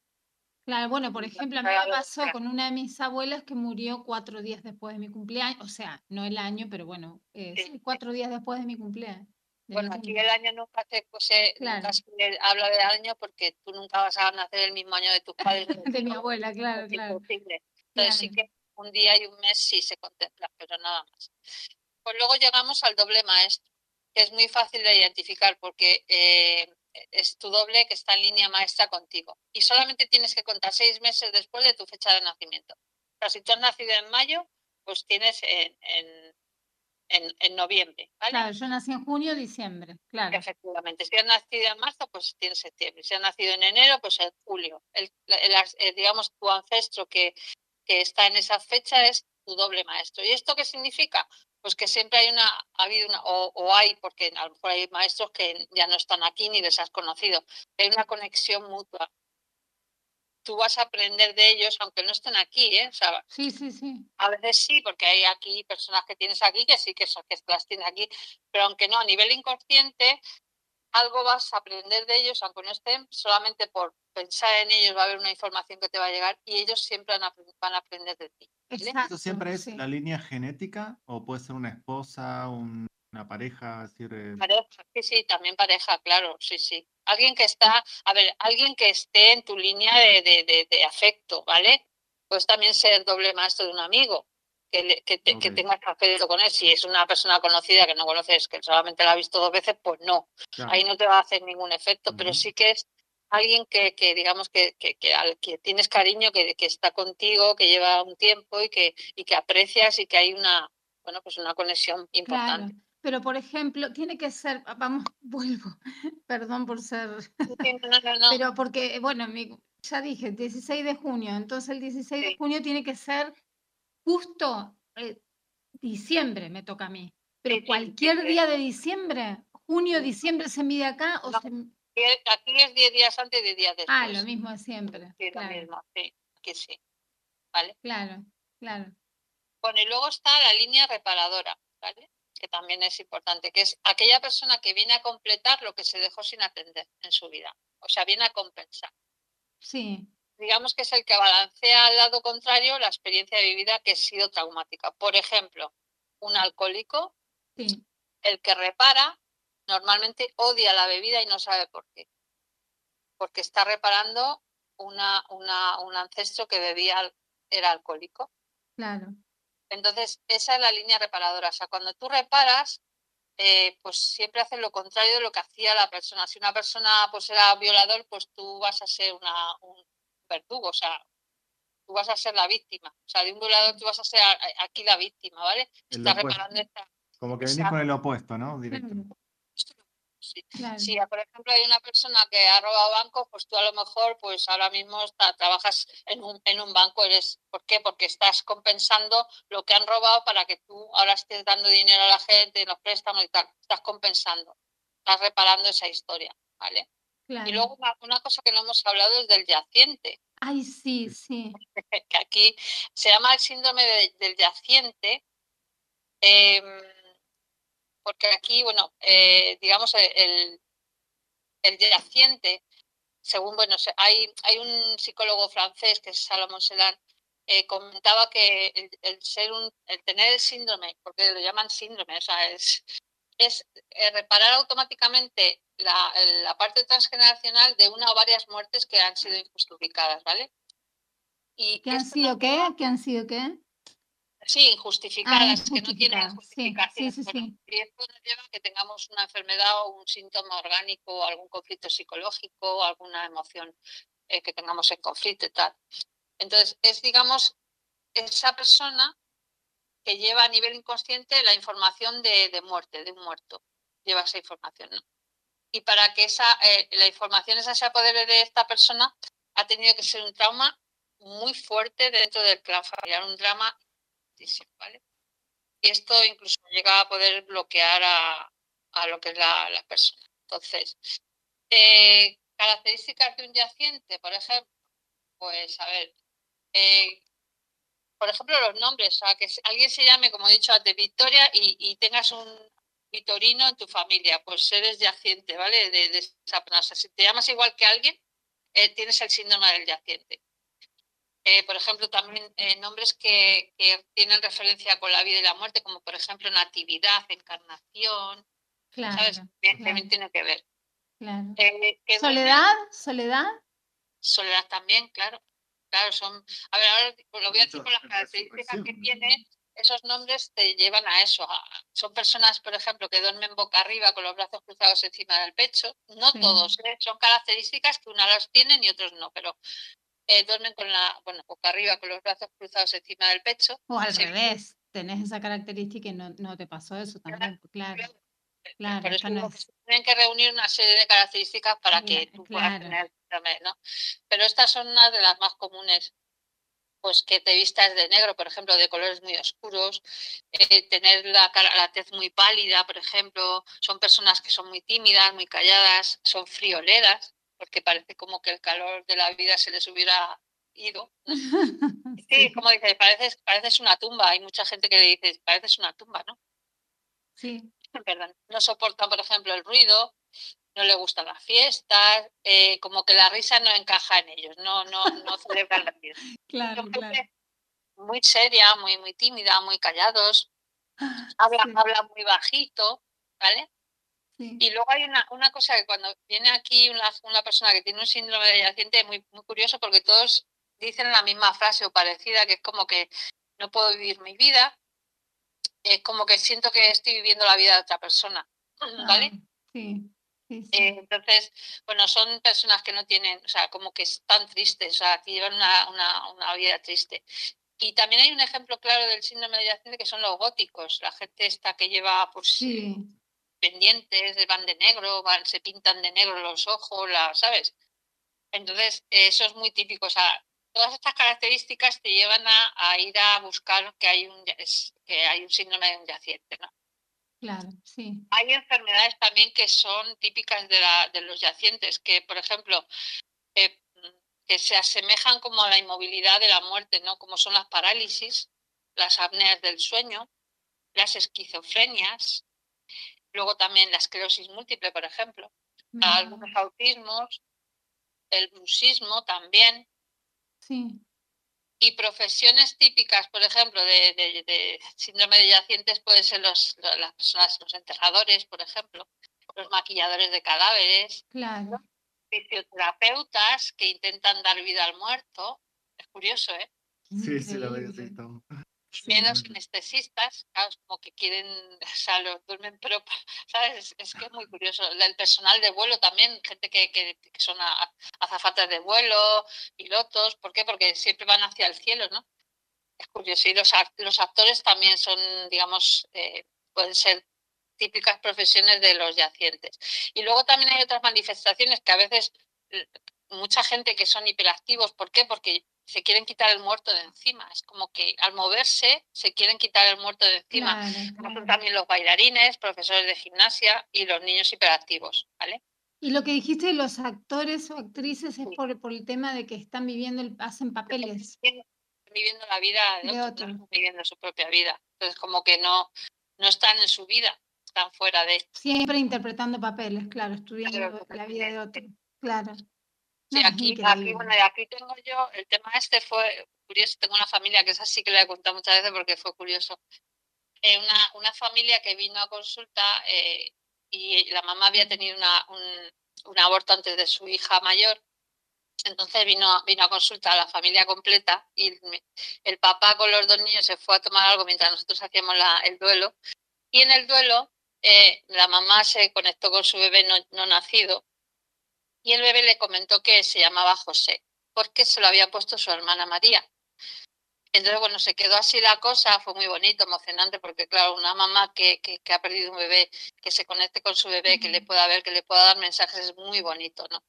Claro, bueno, por ejemplo, a mí me pasó con una de mis abuelas que murió cuatro días después de mi cumpleaños, o sea, no el año, pero bueno, eh, Sí. sí, cuatro días después de mi cumpleaños. de Bueno, aquí el año nunca se, se- Claro. nunca se habla de año porque tú nunca vas a nacer el mismo año de tus padres. De mi abuela, claro, es claro. imposible. Entonces sí claro. que un día y un mes sí se contempla, pero nada más. Pues luego llegamos al doble maestro, que es muy fácil de identificar porque eh, es tu doble que está en línea maestra contigo. Y solamente tienes que contar seis meses después de tu fecha de nacimiento. O sea, si tú has nacido en mayo, pues tienes en, en, en- en noviembre, ¿vale? Claro, yo nací en junio, diciembre, claro. Efectivamente. Si has nacido en marzo, pues tienes septiembre. Si has nacido en enero, pues en julio. El, el- el- eh, digamos, tu ancestro que, que está en esa fecha es tu doble maestro. ¿Y esto qué significa? Pues que siempre hay una, ha habido una, o, o hay, porque a lo mejor hay maestros que ya no están aquí ni les has conocido, hay una conexión mutua. Tú vas a aprender de ellos, aunque no estén aquí, ¿eh? O sea, Sí, sí, sí. a veces sí, porque hay aquí personas que tienes aquí que sí que son que las tienes aquí, pero aunque no, a nivel inconsciente, algo vas a aprender de ellos, aunque no estén, solamente por pensar en ellos va a haber una información que te va a llegar y ellos siempre van a, van a aprender de ti. ¿vale? Exacto. ¿Eso siempre es sí. la línea genética o puede ser una esposa, un- una pareja? Es decir, eh, Pareja, sí, sí, también pareja, claro, sí, sí. Alguien que está, a ver, alguien que esté en tu línea de, de, de, de afecto, ¿vale? Puedes también ser doble maestro de un amigo, que, le- que, te- que tengas que hacer con él. Si es una persona conocida que no conoces, que solamente la has visto dos veces, pues no. claro. ahí no te va a hacer ningún efecto, pero sí que es alguien que, que digamos que, que, que al que tienes cariño, que, que está contigo, que lleva un tiempo y que, y que aprecias y que hay una, bueno, pues una conexión Claro, importante. pero por ejemplo, tiene que ser, vamos, vuelvo, perdón por ser, No, no, no, pero porque, bueno, mi- ya dije, 16 de junio, entonces el 16 de junio tiene que ser justo eh, diciembre, me toca a mí, pero cualquier día de diciembre, junio, diciembre se mide acá o No, se... Aquí es 10 días antes 10 días después. Ah, lo mismo de siempre, Sí, lo claro, mismo, sí, aquí sí. ¿Vale? claro, claro, Bueno, y luego está la línea reparadora, ¿vale? Que también es importante, que es aquella persona que viene a completar lo que se dejó sin atender en su vida. O sea, viene a compensar. sí, digamos que es el que balancea al lado contrario la experiencia vivida que ha sido traumática. Por ejemplo, un alcohólico, sí, el que repara, normalmente odia la bebida y no sabe por qué. Porque está reparando una, una, un ancestro que bebía, era alcohólico. claro, Entonces, esa es la línea reparadora. O sea, cuando tú reparas, eh, pues siempre haces lo contrario de lo que hacía la persona. Si una persona pues era violador, pues tú vas a ser una, un verdugo, o sea, tú vas a ser la víctima. O sea, de un violador tú vas a ser aquí la víctima, ¿vale? El Estás reparando esta... Como que venís con el opuesto, ¿no? Directo. claro, Sí. claro, Si, por ejemplo, hay una persona que ha robado bancos, pues tú a lo mejor, pues ahora mismo está- trabajas en un, en un banco. Eres, ¿Por qué? Porque estás compensando lo que han robado para que tú ahora estés dando dinero a la gente, los préstamos y tal. Estás compensando, estás reparando esa historia, ¿vale? Y luego una, una cosa que no hemos hablado es del yaciente, Ay, sí, sí, que aquí se llama el síndrome de- del yaciente Em, porque aquí, bueno, eh, digamos, el, el yaciente, según, bueno, hay, hay un psicólogo francés que es Salomon Selan, eh, comentaba que el, ser un, el tener el síndrome, porque lo llaman síndrome, o sea, es, es eh, reparar automáticamente la, la, parte transgeneracional de una o varias muertes que han sido injustificadas, ¿vale? Y ¿Qué han sido qué? ¿Qué han sido qué? Sí, injustificadas, que no tienen justificación. Sí, sí, sí, y esto nos lleva a que tengamos una enfermedad o un síntoma orgánico, algún conflicto psicológico, alguna emoción eh, que tengamos en conflicto y tal. Entonces, es, digamos, esa persona que lleva a nivel inconsciente la información de, muerte, de un muerto. Lleva esa información, ¿no? Y para que esa, eh, la información esa sea poder de esta persona, ha tenido que ser un trauma muy fuerte dentro del clan familiar, un drama ¿vale? Y esto incluso llega a poder bloquear a, a lo que es la, la persona. Entonces, eh, características de un yaciente, por ejemplo, pues a ver, eh, por ejemplo, los nombres, o sea, que alguien se llame, como he dicho antes, Victoria y, y tengas un Vitorino en tu familia, pues eres yaciente, ¿vale? De, de esa persona. si te llamas igual que alguien, eh, tienes el síndrome del yaciente. Eh, por ejemplo, también eh, nombres que, que, tienen referencia con la vida y la muerte, como por ejemplo natividad, encarnación, claro, ¿sabes? También tiene que ver. Claro. soledad, soledad. Soledad también, claro. Claro, son. A ver, ahora lo voy a decir con las características que tiene. Esos nombres te llevan a eso. son personas, por ejemplo, que duermen boca arriba con los brazos cruzados encima del pecho. No todos, ¿eh? son características que unas las tienen y otros no, pero eh, duermen con la, bueno, boca arriba con los brazos cruzados encima del pecho. O al revés, tenés esa característica y no, no te pasó eso también, claro. Claro, Tienen que reunir una serie de características para que tú puedas tener ¿no? Pero estas son unas de las más comunes. Pues que te vistas de negro, por ejemplo, de colores muy oscuros, eh, tener la, cara, la tez muy pálida, por ejemplo, son personas que son muy tímidas, muy calladas, son frioleras, porque parece como que el calor de la vida se les hubiera ido. Sí, como dices, pareces, pareces una tumba. Hay mucha gente que le dice, pareces una tumba, ¿no? Sí. Perdón. No soportan, por ejemplo, el ruido, no le gustan las fiestas, eh, como que la risa no encaja en ellos, no, no, no celebran la fiesta. Claro, claro. Muy seria, muy, muy tímida, muy callados, habla, habla muy bajito, ¿vale? Y luego hay una, una, cosa que cuando viene aquí una, una persona que tiene un síndrome de es muy, muy curioso porque todos dicen la misma frase o parecida, que es como que no puedo vivir mi vida, es como que siento que estoy viviendo la vida de otra persona, ¿vale? Ah, sí. Eh, entonces, bueno, son personas que no tienen, o sea, como que están tristes, o sea, que llevan una, una, una vida triste. Y también hay un ejemplo claro del síndrome de yaciente que son los góticos, la gente esta que lleva pues sí. pendientes, van de negro, van, se pintan de negro los ojos, la, ¿sabes? Entonces, eso es muy típico, o sea, todas estas características te llevan a, a ir a buscar que hay un que hay un síndrome de un yaciente, ¿no? Claro, sí. Hay enfermedades también que son típicas de, la, de los yacientes, que por ejemplo, eh, que se asemejan como a la inmovilidad de la muerte, ¿no? Como son las parálisis, las apneas del sueño, las esquizofrenias, luego también la esclerosis múltiple, por ejemplo, algunos autismos, el bruxismo también. Sí. Y profesiones típicas, por ejemplo, de, de, de síndrome de yacientes pueden ser los, las personas, los enterradores, por ejemplo, los maquilladores de cadáveres, claro. los fisioterapeutas que intentan dar vida al muerto. Es curioso, ¿eh? Sí, sí, la verdad que sí, menos anestesistas, claro, como que quieren, o sea, los duermen, pero, ¿sabes? Es, que es muy curioso. El personal de vuelo también, gente que, que, que son azafatas de vuelo, pilotos, ¿por qué? Porque siempre van hacia el cielo, ¿no? Es curioso. Y los, los actores también son, digamos, eh, pueden ser típicas profesiones de los yacientes. Y luego también hay otras manifestaciones que a veces mucha gente que son hiperactivos, ¿por qué? Porque se quieren quitar el muerto de encima. Es como que al moverse se quieren quitar el muerto de encima. Claro, claro. También los bailarines, profesores de gimnasia y los niños hiperactivos, ¿vale? Y lo que dijiste de los actores o actrices es por, por el tema de que están viviendo, el, hacen papeles. viviendo la vida de, otros, no están viviendo su propia vida. Entonces, como que no, no están en su vida, están fuera de. Siempre interpretando papeles, claro, estudiando la vida de otros, claro. Sí, aquí, aquí, bueno, aquí tengo yo, el tema este fue curioso, tengo una familia que es así que le he contado muchas veces porque fue curioso. Eh, una, una familia que vino a consulta eh, y la mamá había tenido una, un, un, aborto antes de su hija mayor. Entonces vino, vino a consulta a la familia completa y el papá con los dos niños se fue a tomar algo mientras nosotros hacíamos la, el duelo. Y en el duelo eh, la mamá se conectó con su bebé no, no nacido y el bebé le comentó que se llamaba José, porque se lo había puesto su hermana María. Entonces, bueno, se quedó así la cosa, fue muy bonito, emocionante, porque claro, una mamá que, que, que, ha perdido un bebé, que se conecte con su bebé, que le pueda ver, que le pueda dar mensajes, es muy bonito, ¿no?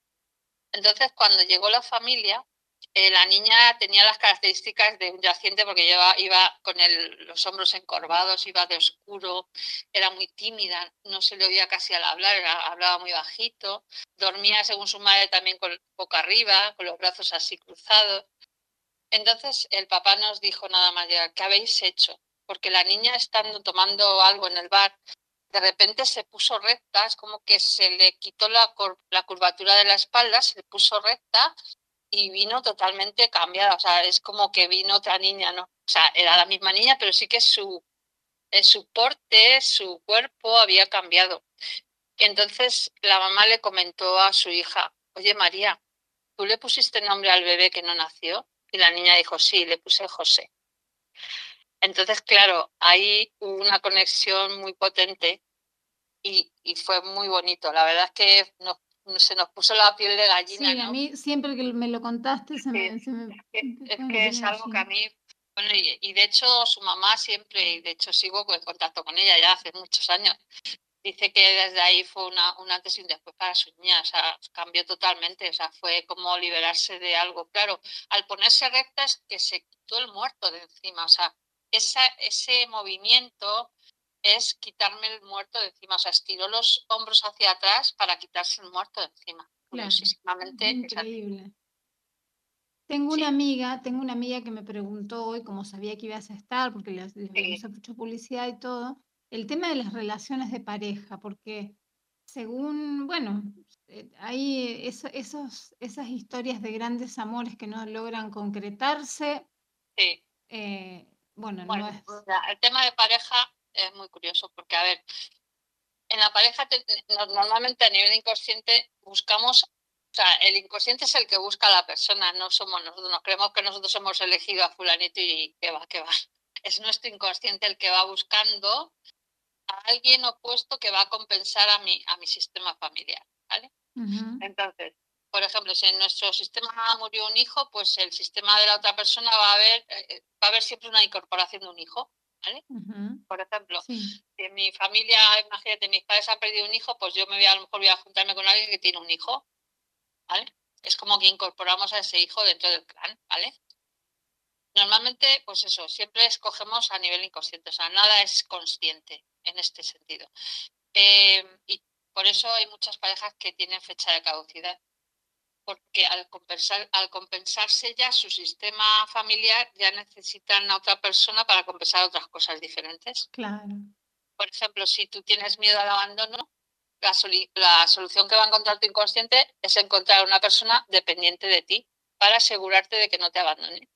Entonces, cuando llegó la familia, eh, la niña tenía las características de un yaciente porque lleva, iba con los hombros encorvados, iba de oscuro, era muy tímida, no se le oía casi al hablar, era, hablaba muy bajito, dormía según su madre también con boca arriba, con los brazos así cruzados. Entonces el papá nos dijo nada más ya, ¿qué habéis hecho? Porque la niña estando tomando algo en el bar, de repente se puso recta, es como que se le quitó la, la curvatura de la espalda, se le puso recta y vino totalmente cambiada, o sea, es como que vino otra niña, ¿no? O sea, era la misma niña, pero sí que su, eh, su porte, su cuerpo había cambiado. Entonces la mamá le comentó a su hija, oye María, ¿tú le pusiste nombre al bebé que no nació? Y la niña dijo, sí, le puse José. Entonces, claro, hay una conexión muy potente y, y, fue muy bonito. La verdad es que nos se nos puso la piel de gallina. Sí, ¿no? a mí siempre que me lo contaste se me... Se me es que, es, que es algo que a mí... Bueno, y, y, de hecho su mamá siempre, y de hecho sigo en contacto con ella ya hace muchos años, dice que desde ahí fue una, un antes y un después para su niña, o sea, cambió totalmente, o sea, fue como liberarse de algo. Claro, al ponerse recta es que se quitó el muerto de encima, o sea, esa, ese movimiento es quitarme el muerto de encima, o sea, estiró los hombros hacia atrás para quitarse el muerto de encima. Claro, increíble. Tengo sí. una amiga, tengo una amiga que me preguntó hoy, como sabía que ibas a estar, porque le, le sí. mucha publicidad y todo, el tema de las relaciones de pareja, porque según, bueno, eh, hay eso, esos, esas historias de grandes amores que no logran concretarse. Sí. Eh, bueno, bueno no es... el tema de pareja es muy curioso porque, a ver, en la pareja te, normalmente a nivel inconsciente buscamos, o sea, el inconsciente es el que busca a la persona, no somos nosotros, nos creemos que nosotros hemos elegido a fulanito y que va, que va. Es nuestro inconsciente el que va buscando a alguien opuesto que va a compensar a mi, a mi sistema familiar, ¿vale? Uh -huh. Entonces, por ejemplo, si en nuestro sistema murió un hijo, pues el sistema de la otra persona va a haber, eh, va a haber siempre una incorporación de un hijo. ¿Vale? Uh -huh. Por ejemplo, sí. si en mi familia, imagínate, mis padres han perdido un hijo, pues yo me voy a, a lo mejor voy a juntarme con alguien que tiene un hijo, ¿vale? Es como que incorporamos a ese hijo dentro del clan, ¿vale? Normalmente, pues eso, siempre escogemos a nivel inconsciente, o sea, nada es consciente en este sentido. Eh, y por eso hay muchas parejas que tienen fecha de caducidad porque al, compensar, al compensarse ya su sistema familiar ya necesitan a otra persona para compensar otras cosas diferentes. Claro. Por ejemplo, si tú tienes miedo al abandono, la, soli la solución que va a encontrar tu inconsciente es encontrar una persona dependiente de ti para asegurarte de que no te abandone.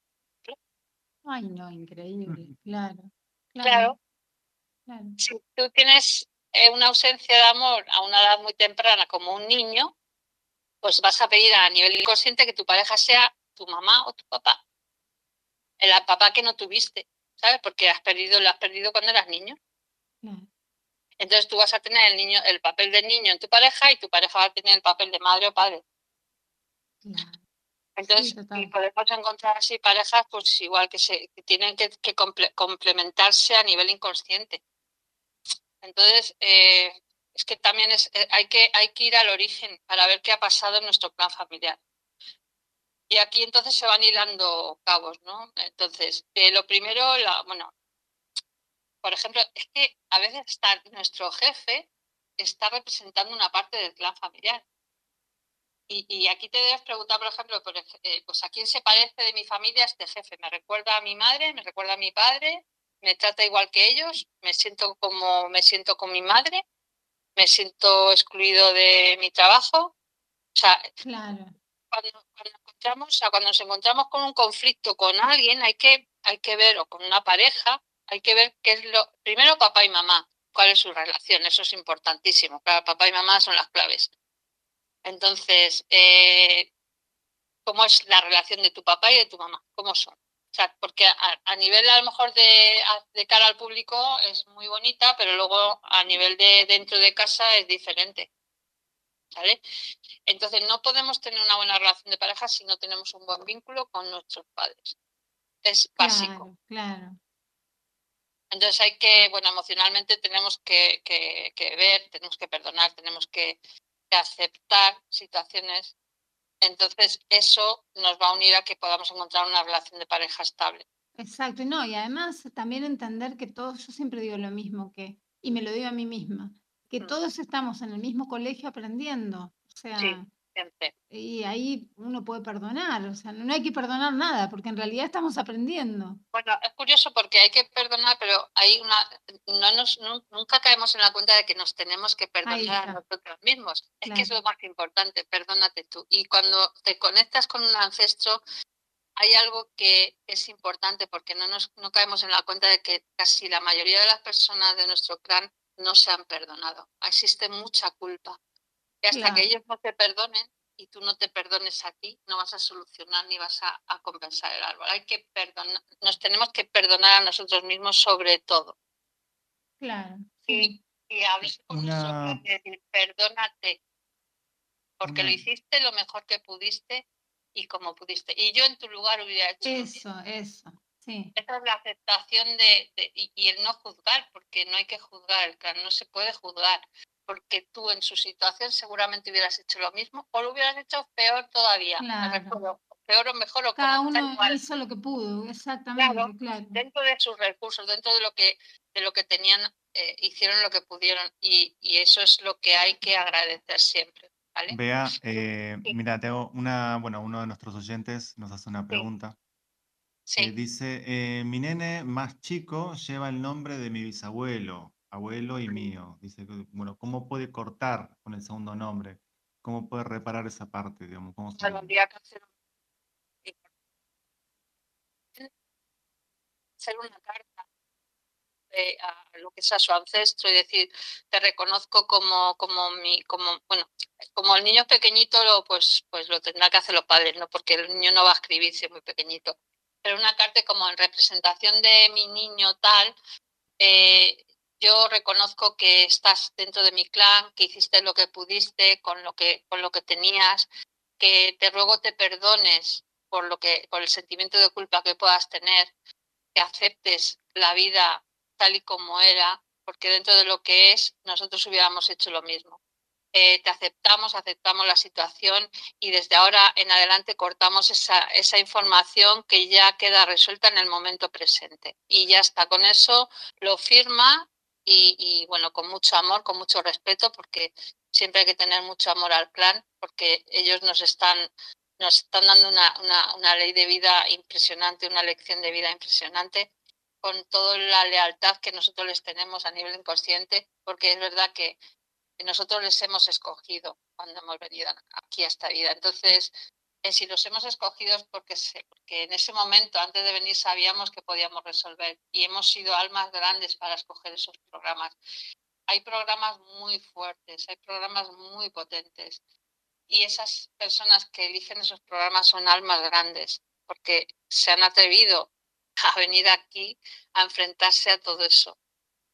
Ay, no, increíble, claro. Claro. claro. Si tú tienes eh, una ausencia de amor a una edad muy temprana como un niño, pues vas a pedir a nivel inconsciente que tu pareja sea tu mamá o tu papá. El papá que no tuviste, ¿sabes? Porque has perdido, lo has perdido cuando eras niño. Mm. Entonces tú vas a tener el niño, el papel de niño en tu pareja y tu pareja va a tener el papel de madre o padre. Entonces, sí, y podemos encontrar así parejas, pues igual que se que tienen que, que comple complementarse a nivel inconsciente. Entonces, eh, es que también es, eh, hay, que, hay que ir al origen para ver qué ha pasado en nuestro plan familiar. Y aquí entonces se van hilando cabos, ¿no? Entonces, eh, lo primero, la, bueno, por ejemplo, es que a veces está, nuestro jefe está representando una parte del clan familiar. Y, aquí te debes preguntar, por ejemplo, eh, pues a quién se parece de mi familia este jefe. ¿Me recuerda a mi madre? ¿Me recuerda a mi padre? ¿Me trata igual que ellos? ¿Me siento como me siento con mi madre? ¿Me siento excluido de mi trabajo? O sea, claro. cuando, encontramos, cuando nos encontramos con un conflicto con alguien, hay que, hay que ver, o con una pareja, hay que ver qué es lo. Primero, papá y mamá, cuál es su relación, eso es importantísimo. Claro, papá y mamá son las claves. Entonces, eh, ¿cómo es la relación de tu papá y de tu mamá? ¿Cómo son? O sea, porque a, nivel a lo mejor de, de, cara al público es muy bonita, pero luego a nivel de dentro de casa es diferente. ¿Vale? Entonces no podemos tener una buena relación de pareja si no tenemos un buen vínculo con nuestros padres. Es básico. Claro, Entonces hay que, bueno, emocionalmente tenemos que, que ver, tenemos que perdonar, tenemos que, aceptar situaciones, entonces eso nos va a unir a que podamos encontrar una relación de pareja estable. Exacto, no, y además también entender que todos, yo siempre digo lo mismo que, y me lo digo a mí misma, que mm. todos estamos en el mismo colegio aprendiendo. O sea, y ahí uno puede perdonar, o sea, no hay que perdonar nada, porque en realidad estamos aprendiendo. Bueno, es curioso porque hay que perdonar, pero hay una, no nos, nunca caemos en la cuenta de que nos tenemos que perdonar a nosotros mismos. Es que es lo más importante, perdónate tú. Y cuando te conectas con un ancestro, hay algo que es importante porque no, nos, no caemos en la cuenta de que casi la mayoría de las personas de nuestro clan no se han perdonado. Existe mucha culpa hasta que ellos no te perdonen y tú no te perdones a ti, no vas a solucionar ni vas a, compensar el árbol. Hay que perdonar, nos tenemos que perdonar a nosotros mismos sobre todo. Claro. Y, y hablar con decir, perdónate, porque lo hiciste lo mejor que pudiste y como pudiste. Y yo en tu lugar hubiera hecho. Eso, eso. Sí. Esa es la aceptación de, y, y, el no juzgar, porque no hay que juzgar, no se puede juzgar porque tú en su situación seguramente hubieras hecho lo mismo o lo hubieras hecho peor todavía. peor o mejor o cada uno hizo lo que pudo, exactamente, claro, Dentro de sus recursos, dentro de lo que de lo que tenían, eh, hicieron lo que pudieron y, y, eso es lo que hay que agradecer siempre. ¿vale? Vea, eh, mira, tengo una, bueno, uno de nuestros oyentes nos hace una pregunta. Sí. Eh, dice, eh, mi nene más chico lleva el nombre de mi bisabuelo abuelo y mío. Dice, bueno, ¿cómo puede cortar con el segundo nombre? ¿Cómo puede reparar esa parte? Digamos? ¿Cómo hacer una carta a lo que sea su ancestro y decir, te reconozco como, como mi, como, bueno, como el niño pequeñito, lo, pues, pues lo tendrá que hacer los padres, ¿no? Porque el niño no va a escribir si es muy pequeñito. Pero una carta como en representación de mi niño tal, eh, yo reconozco que estás dentro de mi clan, que hiciste lo que pudiste con lo que, con lo que tenías, que te ruego te perdones por lo que, por el sentimiento de culpa que puedas tener, que aceptes la vida tal y como era, porque dentro de lo que es, nosotros hubiéramos hecho lo mismo. Eh, te aceptamos, aceptamos la situación y desde ahora en adelante cortamos esa, esa información que ya queda resuelta en el momento presente. Y ya está, con eso lo firma y, bueno, con mucho amor, con mucho respeto, porque siempre hay que tener mucho amor al clan, porque ellos nos están, nos están dando una, una, una ley de vida impresionante, una lección de vida impresionante, con toda la lealtad que nosotros les tenemos a nivel inconsciente, porque es verdad que nosotros les hemos escogido cuando hemos venido aquí a esta vida. Entonces, si los hemos escogido es porque, porque en ese momento, antes de venir, sabíamos que podíamos resolver y hemos sido almas grandes para escoger esos programas. Hay programas muy fuertes, hay programas muy potentes y esas personas que eligen esos programas son almas grandes porque se han atrevido a venir aquí a enfrentarse a todo eso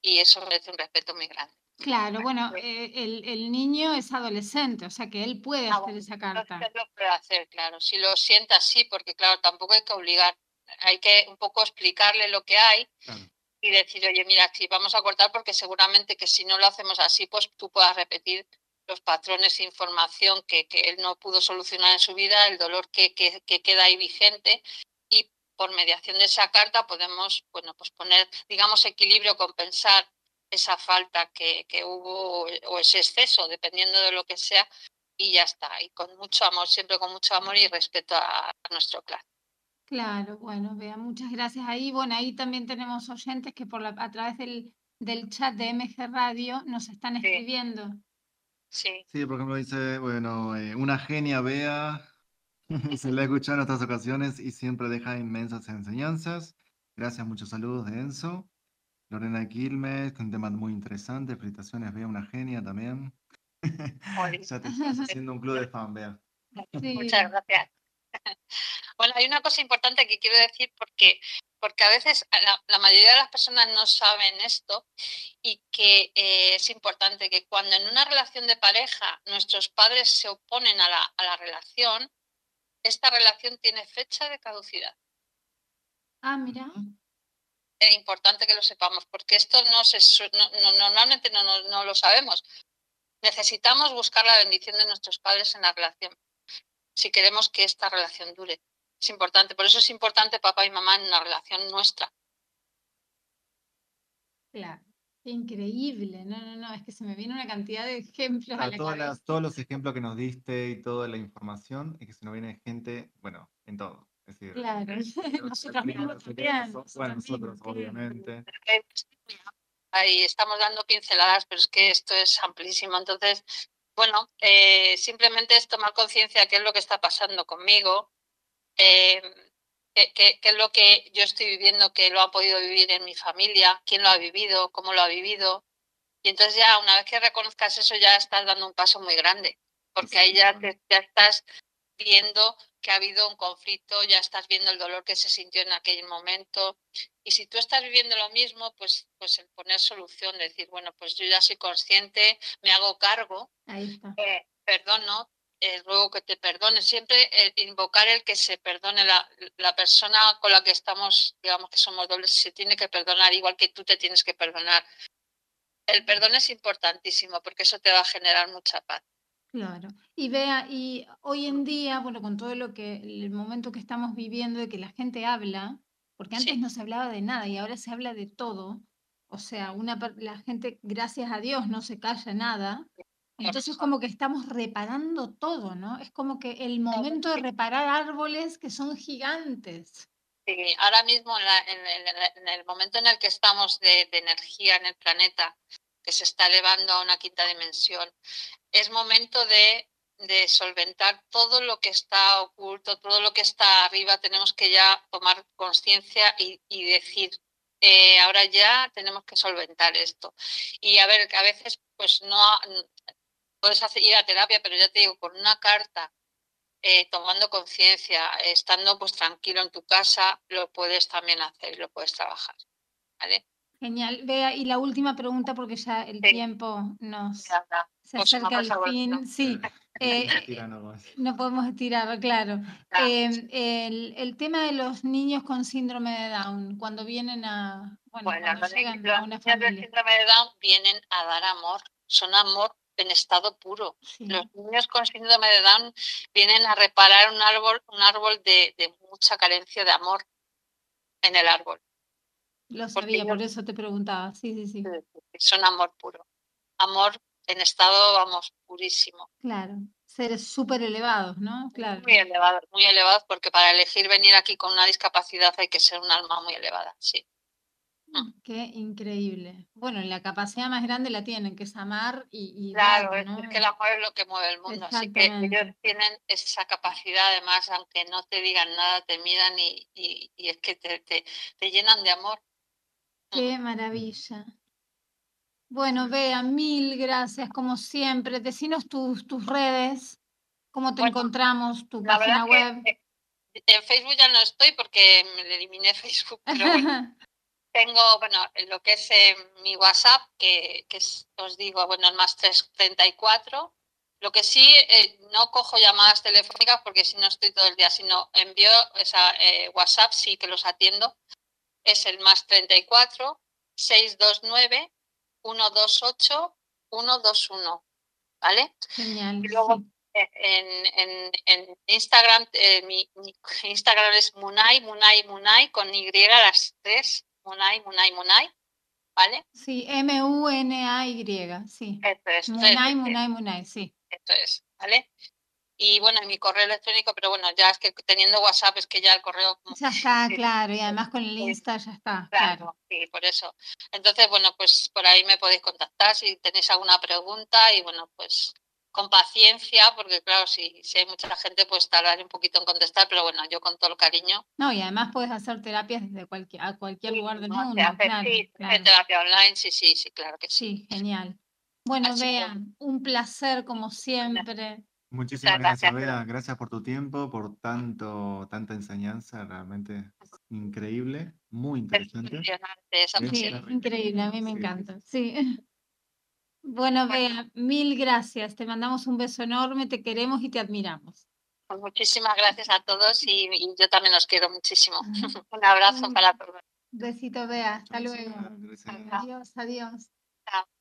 y eso merece un respeto muy grande. Claro, bueno, eh, el, el, niño es adolescente, o sea que él puede ah, hacer esa carta. Lo puede hacer, claro. Si lo sienta así, porque claro, tampoco hay que obligar. Hay que un poco explicarle lo que hay y decir, oye, mira, si vamos a cortar porque seguramente que si no lo hacemos así, pues tú puedas repetir los patrones de información que, que él no pudo solucionar en su vida, el dolor que, que, que queda ahí vigente y por mediación de esa carta podemos, bueno, pues poner, digamos, equilibrio, compensar esa falta que, hubo o ese exceso, dependiendo de lo que sea, y ya está. Y con mucho amor, siempre con mucho amor y respeto a, nuestro clan. Claro, bueno, vea, muchas gracias ahí. Bueno, ahí también tenemos oyentes que por la, a través del, del chat de MG Radio nos están escribiendo. Sí. Sí, por ejemplo, dice, bueno, eh, una genia Bea, se la he escuchado en otras ocasiones y siempre deja inmensas enseñanzas. Gracias, muchos saludos de Enzo. Lorena Quilmes, un tema muy interesante. Felicitaciones, Bea, una genia también. ya te estás haciendo un club de fan, Bea. Muchas gracias. Bueno, hay una cosa importante que quiero decir porque, porque a veces la, mayoría de las personas no saben esto y que eh, es importante que cuando en una relación de pareja nuestros padres se oponen a la, a la relación, esta relación tiene fecha de caducidad. Ah, mira. Es importante que lo sepamos, porque esto no se, normalmente no, no, lo sabemos. Necesitamos buscar la bendición de nuestros padres en la relación, si queremos que esta relación dure. Es importante, por eso es importante papá y mamá en una relación nuestra. Claro. Increíble, no, no, no, es que se me viene una cantidad de ejemplos. a la todos los ejemplos que nos diste y toda la información, es que se nos viene gente, bueno, en todo. Es decir, claro, nosotros mismos Bueno, nosotros, obviamente. Ahí estamos dando pinceladas, pero es que esto es amplísimo. Entonces, bueno, eh, simplemente es tomar conciencia de qué es lo que está pasando conmigo. Eh, qué, es lo que yo estoy viviendo, que lo ha podido vivir en mi familia, quién lo ha vivido, cómo lo ha vivido. Y entonces ya una vez que reconozcas eso ya estás dando un paso muy grande, porque ahí ya, ya estás viendo que ha habido un conflicto, ya estás viendo el dolor que se sintió en aquel momento. Y si tú estás viviendo lo mismo, pues, pues el poner solución, decir, bueno, pues yo ya soy consciente, me hago cargo, eh, perdono, eh, ruego que te perdone. Siempre eh, invocar el que se perdone la, la, persona con la que estamos, digamos que somos dobles, se tiene que perdonar, igual que tú te tienes que perdonar. El perdón es importantísimo porque eso te va a generar mucha paz. Claro. Y vea, y hoy en día, bueno, con todo lo que, el momento que estamos viviendo de que la gente habla, porque antes no se hablaba de nada y ahora se habla de todo. O sea, una, la gente, gracias a Dios, no se calla nada. Entonces como que estamos reparando todo, ¿no? Es como que el momento de reparar árboles que son gigantes. Sí, ahora mismo en, el momento en el que estamos de, energía en el planeta, se está elevando a una quinta dimensión, es momento de, solventar todo lo que está oculto, todo lo que está arriba, tenemos que ya tomar conciencia y, decir, eh, ahora ya tenemos que solventar esto. Y a ver, que a veces pues no, puedes ir a terapia, pero ya te digo, con una carta, eh, tomando conciencia, estando pues tranquilo en tu casa, lo puedes también hacer, lo puedes trabajar. ¿Vale? Genial. Vea, y la última pregunta, porque ya el tiempo nos se acerca al fin. Sí, eh, no podemos estirar, claro. Em, el, el, tema de los niños con síndrome de Down, cuando vienen a, bueno, cuando llegan a una familia. Los síndrome de Down vienen a dar amor, son amor en estado puro. Los niños con síndrome de Down vienen a reparar un árbol, un árbol de, mucha carencia de amor en el árbol. Lo sabía, por eso te preguntaba. Sí, sí, sí. Son amor puro. Amor en estado, vamos, purísimo. Claro. Seres súper elevados, ¿no? Claro. Muy elevados, muy elevados, porque para elegir venir aquí con una discapacidad hay que ser un alma muy elevada, sí. Mm, qué increíble. Bueno, la capacidad más grande la tienen, que es amar y, Claro, es que el amor es lo que mueve el mundo, así que ellos tienen esa capacidad, además, aunque no te digan nada, te miran y, es que te, te, llenan de amor. Qué maravilla. Bueno, Bea, mil gracias, como siempre. Decinos tus, tus redes, cómo te encontramos, tu página web. en Facebook ya no estoy porque me eliminé Facebook, pero tengo, bueno, lo que es eh, mi WhatsApp, que, que os digo, bueno, el más 334. Lo que sí, eh, no cojo llamadas telefónicas porque si no estoy todo el día, sino envío esa eh, WhatsApp, sí que los atiendo. Es el más 34 629 128 121. ¿Vale? Genial. Y luego en, en, en, Instagram, mi, mi, Instagram es Munay, Munay, Munay, con Y las tres Munay, Munay, Munay, ¿vale? Sí, M-U-N-A-Y, sí. Esto es. Munay, Munay, Munay, sí. Esto es. ¿vale? Y bueno, mi correo electrónico, pero bueno, ya es que teniendo WhatsApp es que ya el correo... Ya está, claro, y además con el Insta ya está. Claro, Claro. sí, por eso. Entonces, bueno, pues por ahí me podéis contactar si tenéis alguna pregunta y bueno, pues con paciencia, porque claro, si, si hay mucha gente, pues tardaré un poquito en contestar, pero bueno, yo con todo el cariño. No, y además puedes hacer terapias desde cualquier, a cualquier lugar del ¿no? mundo. Se hace, claro, sí, claro. terapia online, sí, sí, sí, claro que sí. Sí, genial. Bueno, Así que- vean, un placer como siempre. Muchísimas Muchas gracias, gracias. Bea. Gracias por tu tiempo, por tanto, tanta enseñanza, realmente increíble, muy interesante. Sí, increíble, a mí me Sí, encanta. Sí. Bueno, Bea, mil gracias. Te mandamos un beso enorme, te queremos y te admiramos. Pues muchísimas gracias a todos y, y yo también os quiero muchísimo. Ajá. Un abrazo para todos. Besito, Bea. Hasta Gracias, luego. gracias. Adiós, adiós. Chao.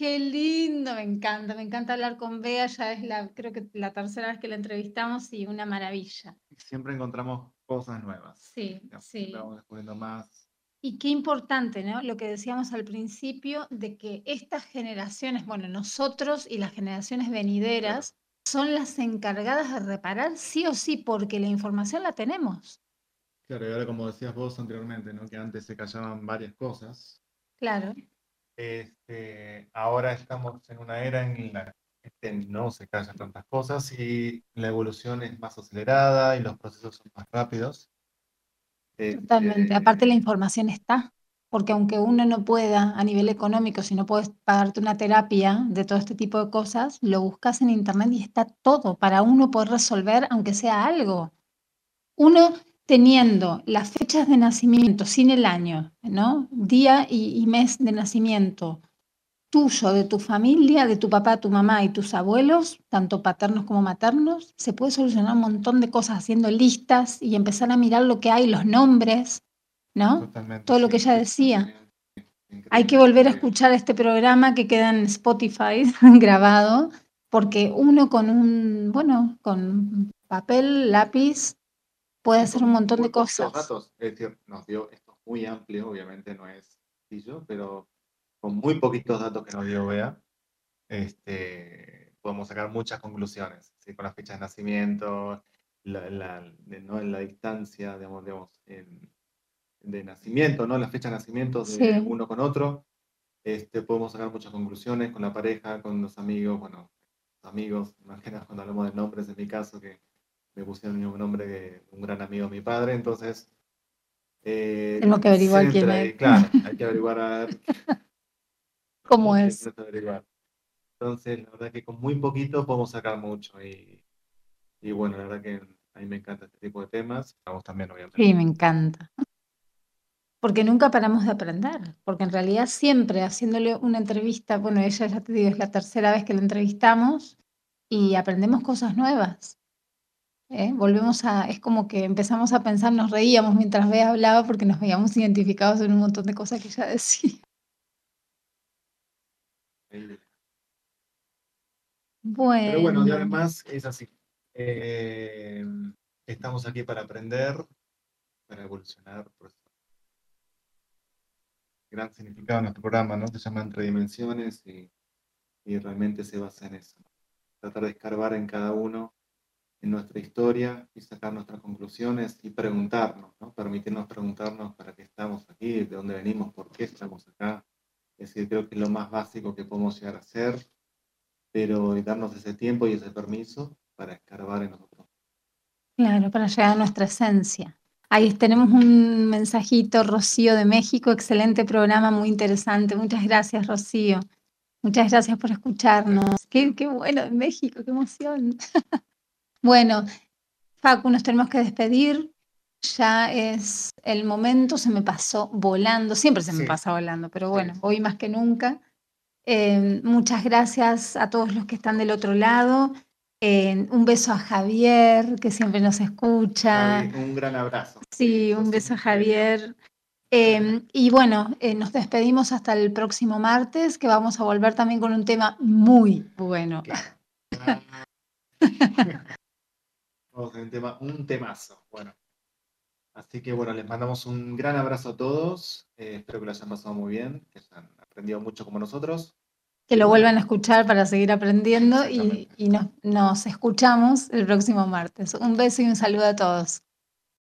Qué lindo, me encanta, me encanta hablar con Bea, ya es la, creo que la tercera vez que la entrevistamos y una maravilla. Siempre encontramos cosas nuevas. Sí, sí. Vamos descubriendo más. Y qué importante, ¿no? Lo que decíamos al principio de que estas generaciones, bueno, nosotros y las generaciones venideras son las encargadas de reparar sí o sí, porque la información la tenemos. Claro, y ahora como decías vos anteriormente, ¿no? Que antes se callaban varias cosas. Claro, Este, ahora estamos en una era en la que no se callan tantas cosas y la evolución es más acelerada y los procesos son más rápidos. totalmente. Este, Aparte la información está, porque aunque uno no pueda a nivel económico, si no puedes pagarte una terapia de todo este tipo de cosas, lo buscas en internet y está todo para uno poder resolver, aunque sea algo. Uno teniendo las fechas de nacimiento sin el año, ¿no? Día y, y mes de nacimiento tuyo, de tu familia, de tu papá, tu mamá y tus abuelos, tanto paternos como maternos, se puede solucionar un montón de cosas haciendo listas y empezar a mirar lo que hay, los nombres, ¿no? Totalmente, Todo lo que ella decía. Hay que volver a escuchar este programa que queda en Spotify grabado, porque uno con un, bueno, con papel, lápiz, puede hacer un montón de cosas. datos, es decir, nos dio, esto es muy amplio, obviamente no es sencillo, pero con muy poquitos datos que nos dio Bea, este, podemos sacar muchas conclusiones, ¿sí? con la fecha de nacimiento, la, la- de- ¿no? la distancia, digamos, digamos, en- de nacimiento, ¿no? la fecha de nacimiento de Sí. uno con otro. Este, podemos sacar muchas conclusiones con la pareja, con los amigos, bueno, los amigos, imagina cuando hablamos de nombres, en mi caso, que me pusieron mismo nombre que un gran amigo de mi padre, entonces... eh, Tenemos que averiguar quién es. ahí, Claro, hay que averiguar a ver ¿Cómo es? averiguar. Entonces, la verdad que con muy poquito podemos sacar mucho y, y bueno, la verdad que a mí me encanta este tipo de temas, a vos también, obviamente. Sí, me encanta. Porque nunca paramos de aprender, porque en realidad siempre haciéndole una entrevista, bueno, ella ya te digo, es la tercera vez que la entrevistamos y aprendemos cosas nuevas. ¿Eh? Volvemos a, es como que empezamos a pensar, nos reíamos mientras Bea hablaba porque nos veíamos identificados en un montón de cosas que ella decía. Bueno, Pero bueno, de ahora en más es así. Eh, estamos aquí para aprender, para evolucionar. Gran significado de nuestro programa, ¿no? Se llama Entre Dimensiones y, y realmente se basa en eso. Tratar de escarbar en cada uno, en nuestra historia y sacar nuestras conclusiones y preguntarnos, ¿no? Permitirnos preguntarnos para qué estamos aquí, de dónde venimos, por qué estamos acá. Es decir, creo que es lo más básico que podemos llegar a hacer pero darnos ese tiempo y ese permiso para escarbar en nosotros. Claro, para llegar a nuestra esencia. Ahí tenemos un mensajito, Rocío de México, excelente programa, muy interesante. Muchas gracias, Rocío. Muchas gracias por escucharnos. Qué, qué bueno de México, qué emoción. bueno, Facu, nos tenemos que despedir. Ya es el momento, se me pasó volando, siempre se me Sí. pasa volando, pero bueno, sí. hoy más que nunca. Eh, muchas gracias a todos los que están del otro lado. Eh, un beso a Javier, que siempre nos escucha. Javi, un gran abrazo. Sí, un beso a. Javier. Eh, y bueno, eh, nos despedimos hasta el próximo martes, que vamos a volver también con un tema muy bueno. Claro. Un tema, un temazo. Bueno. Así que bueno, les mandamos un gran abrazo a todos. Eh, espero que lo hayan pasado muy bien, que hayan aprendido mucho como nosotros. que lo vuelvan a escuchar para seguir aprendiendo y, nos escuchamos el próximo martes. Un beso y un saludo a todos.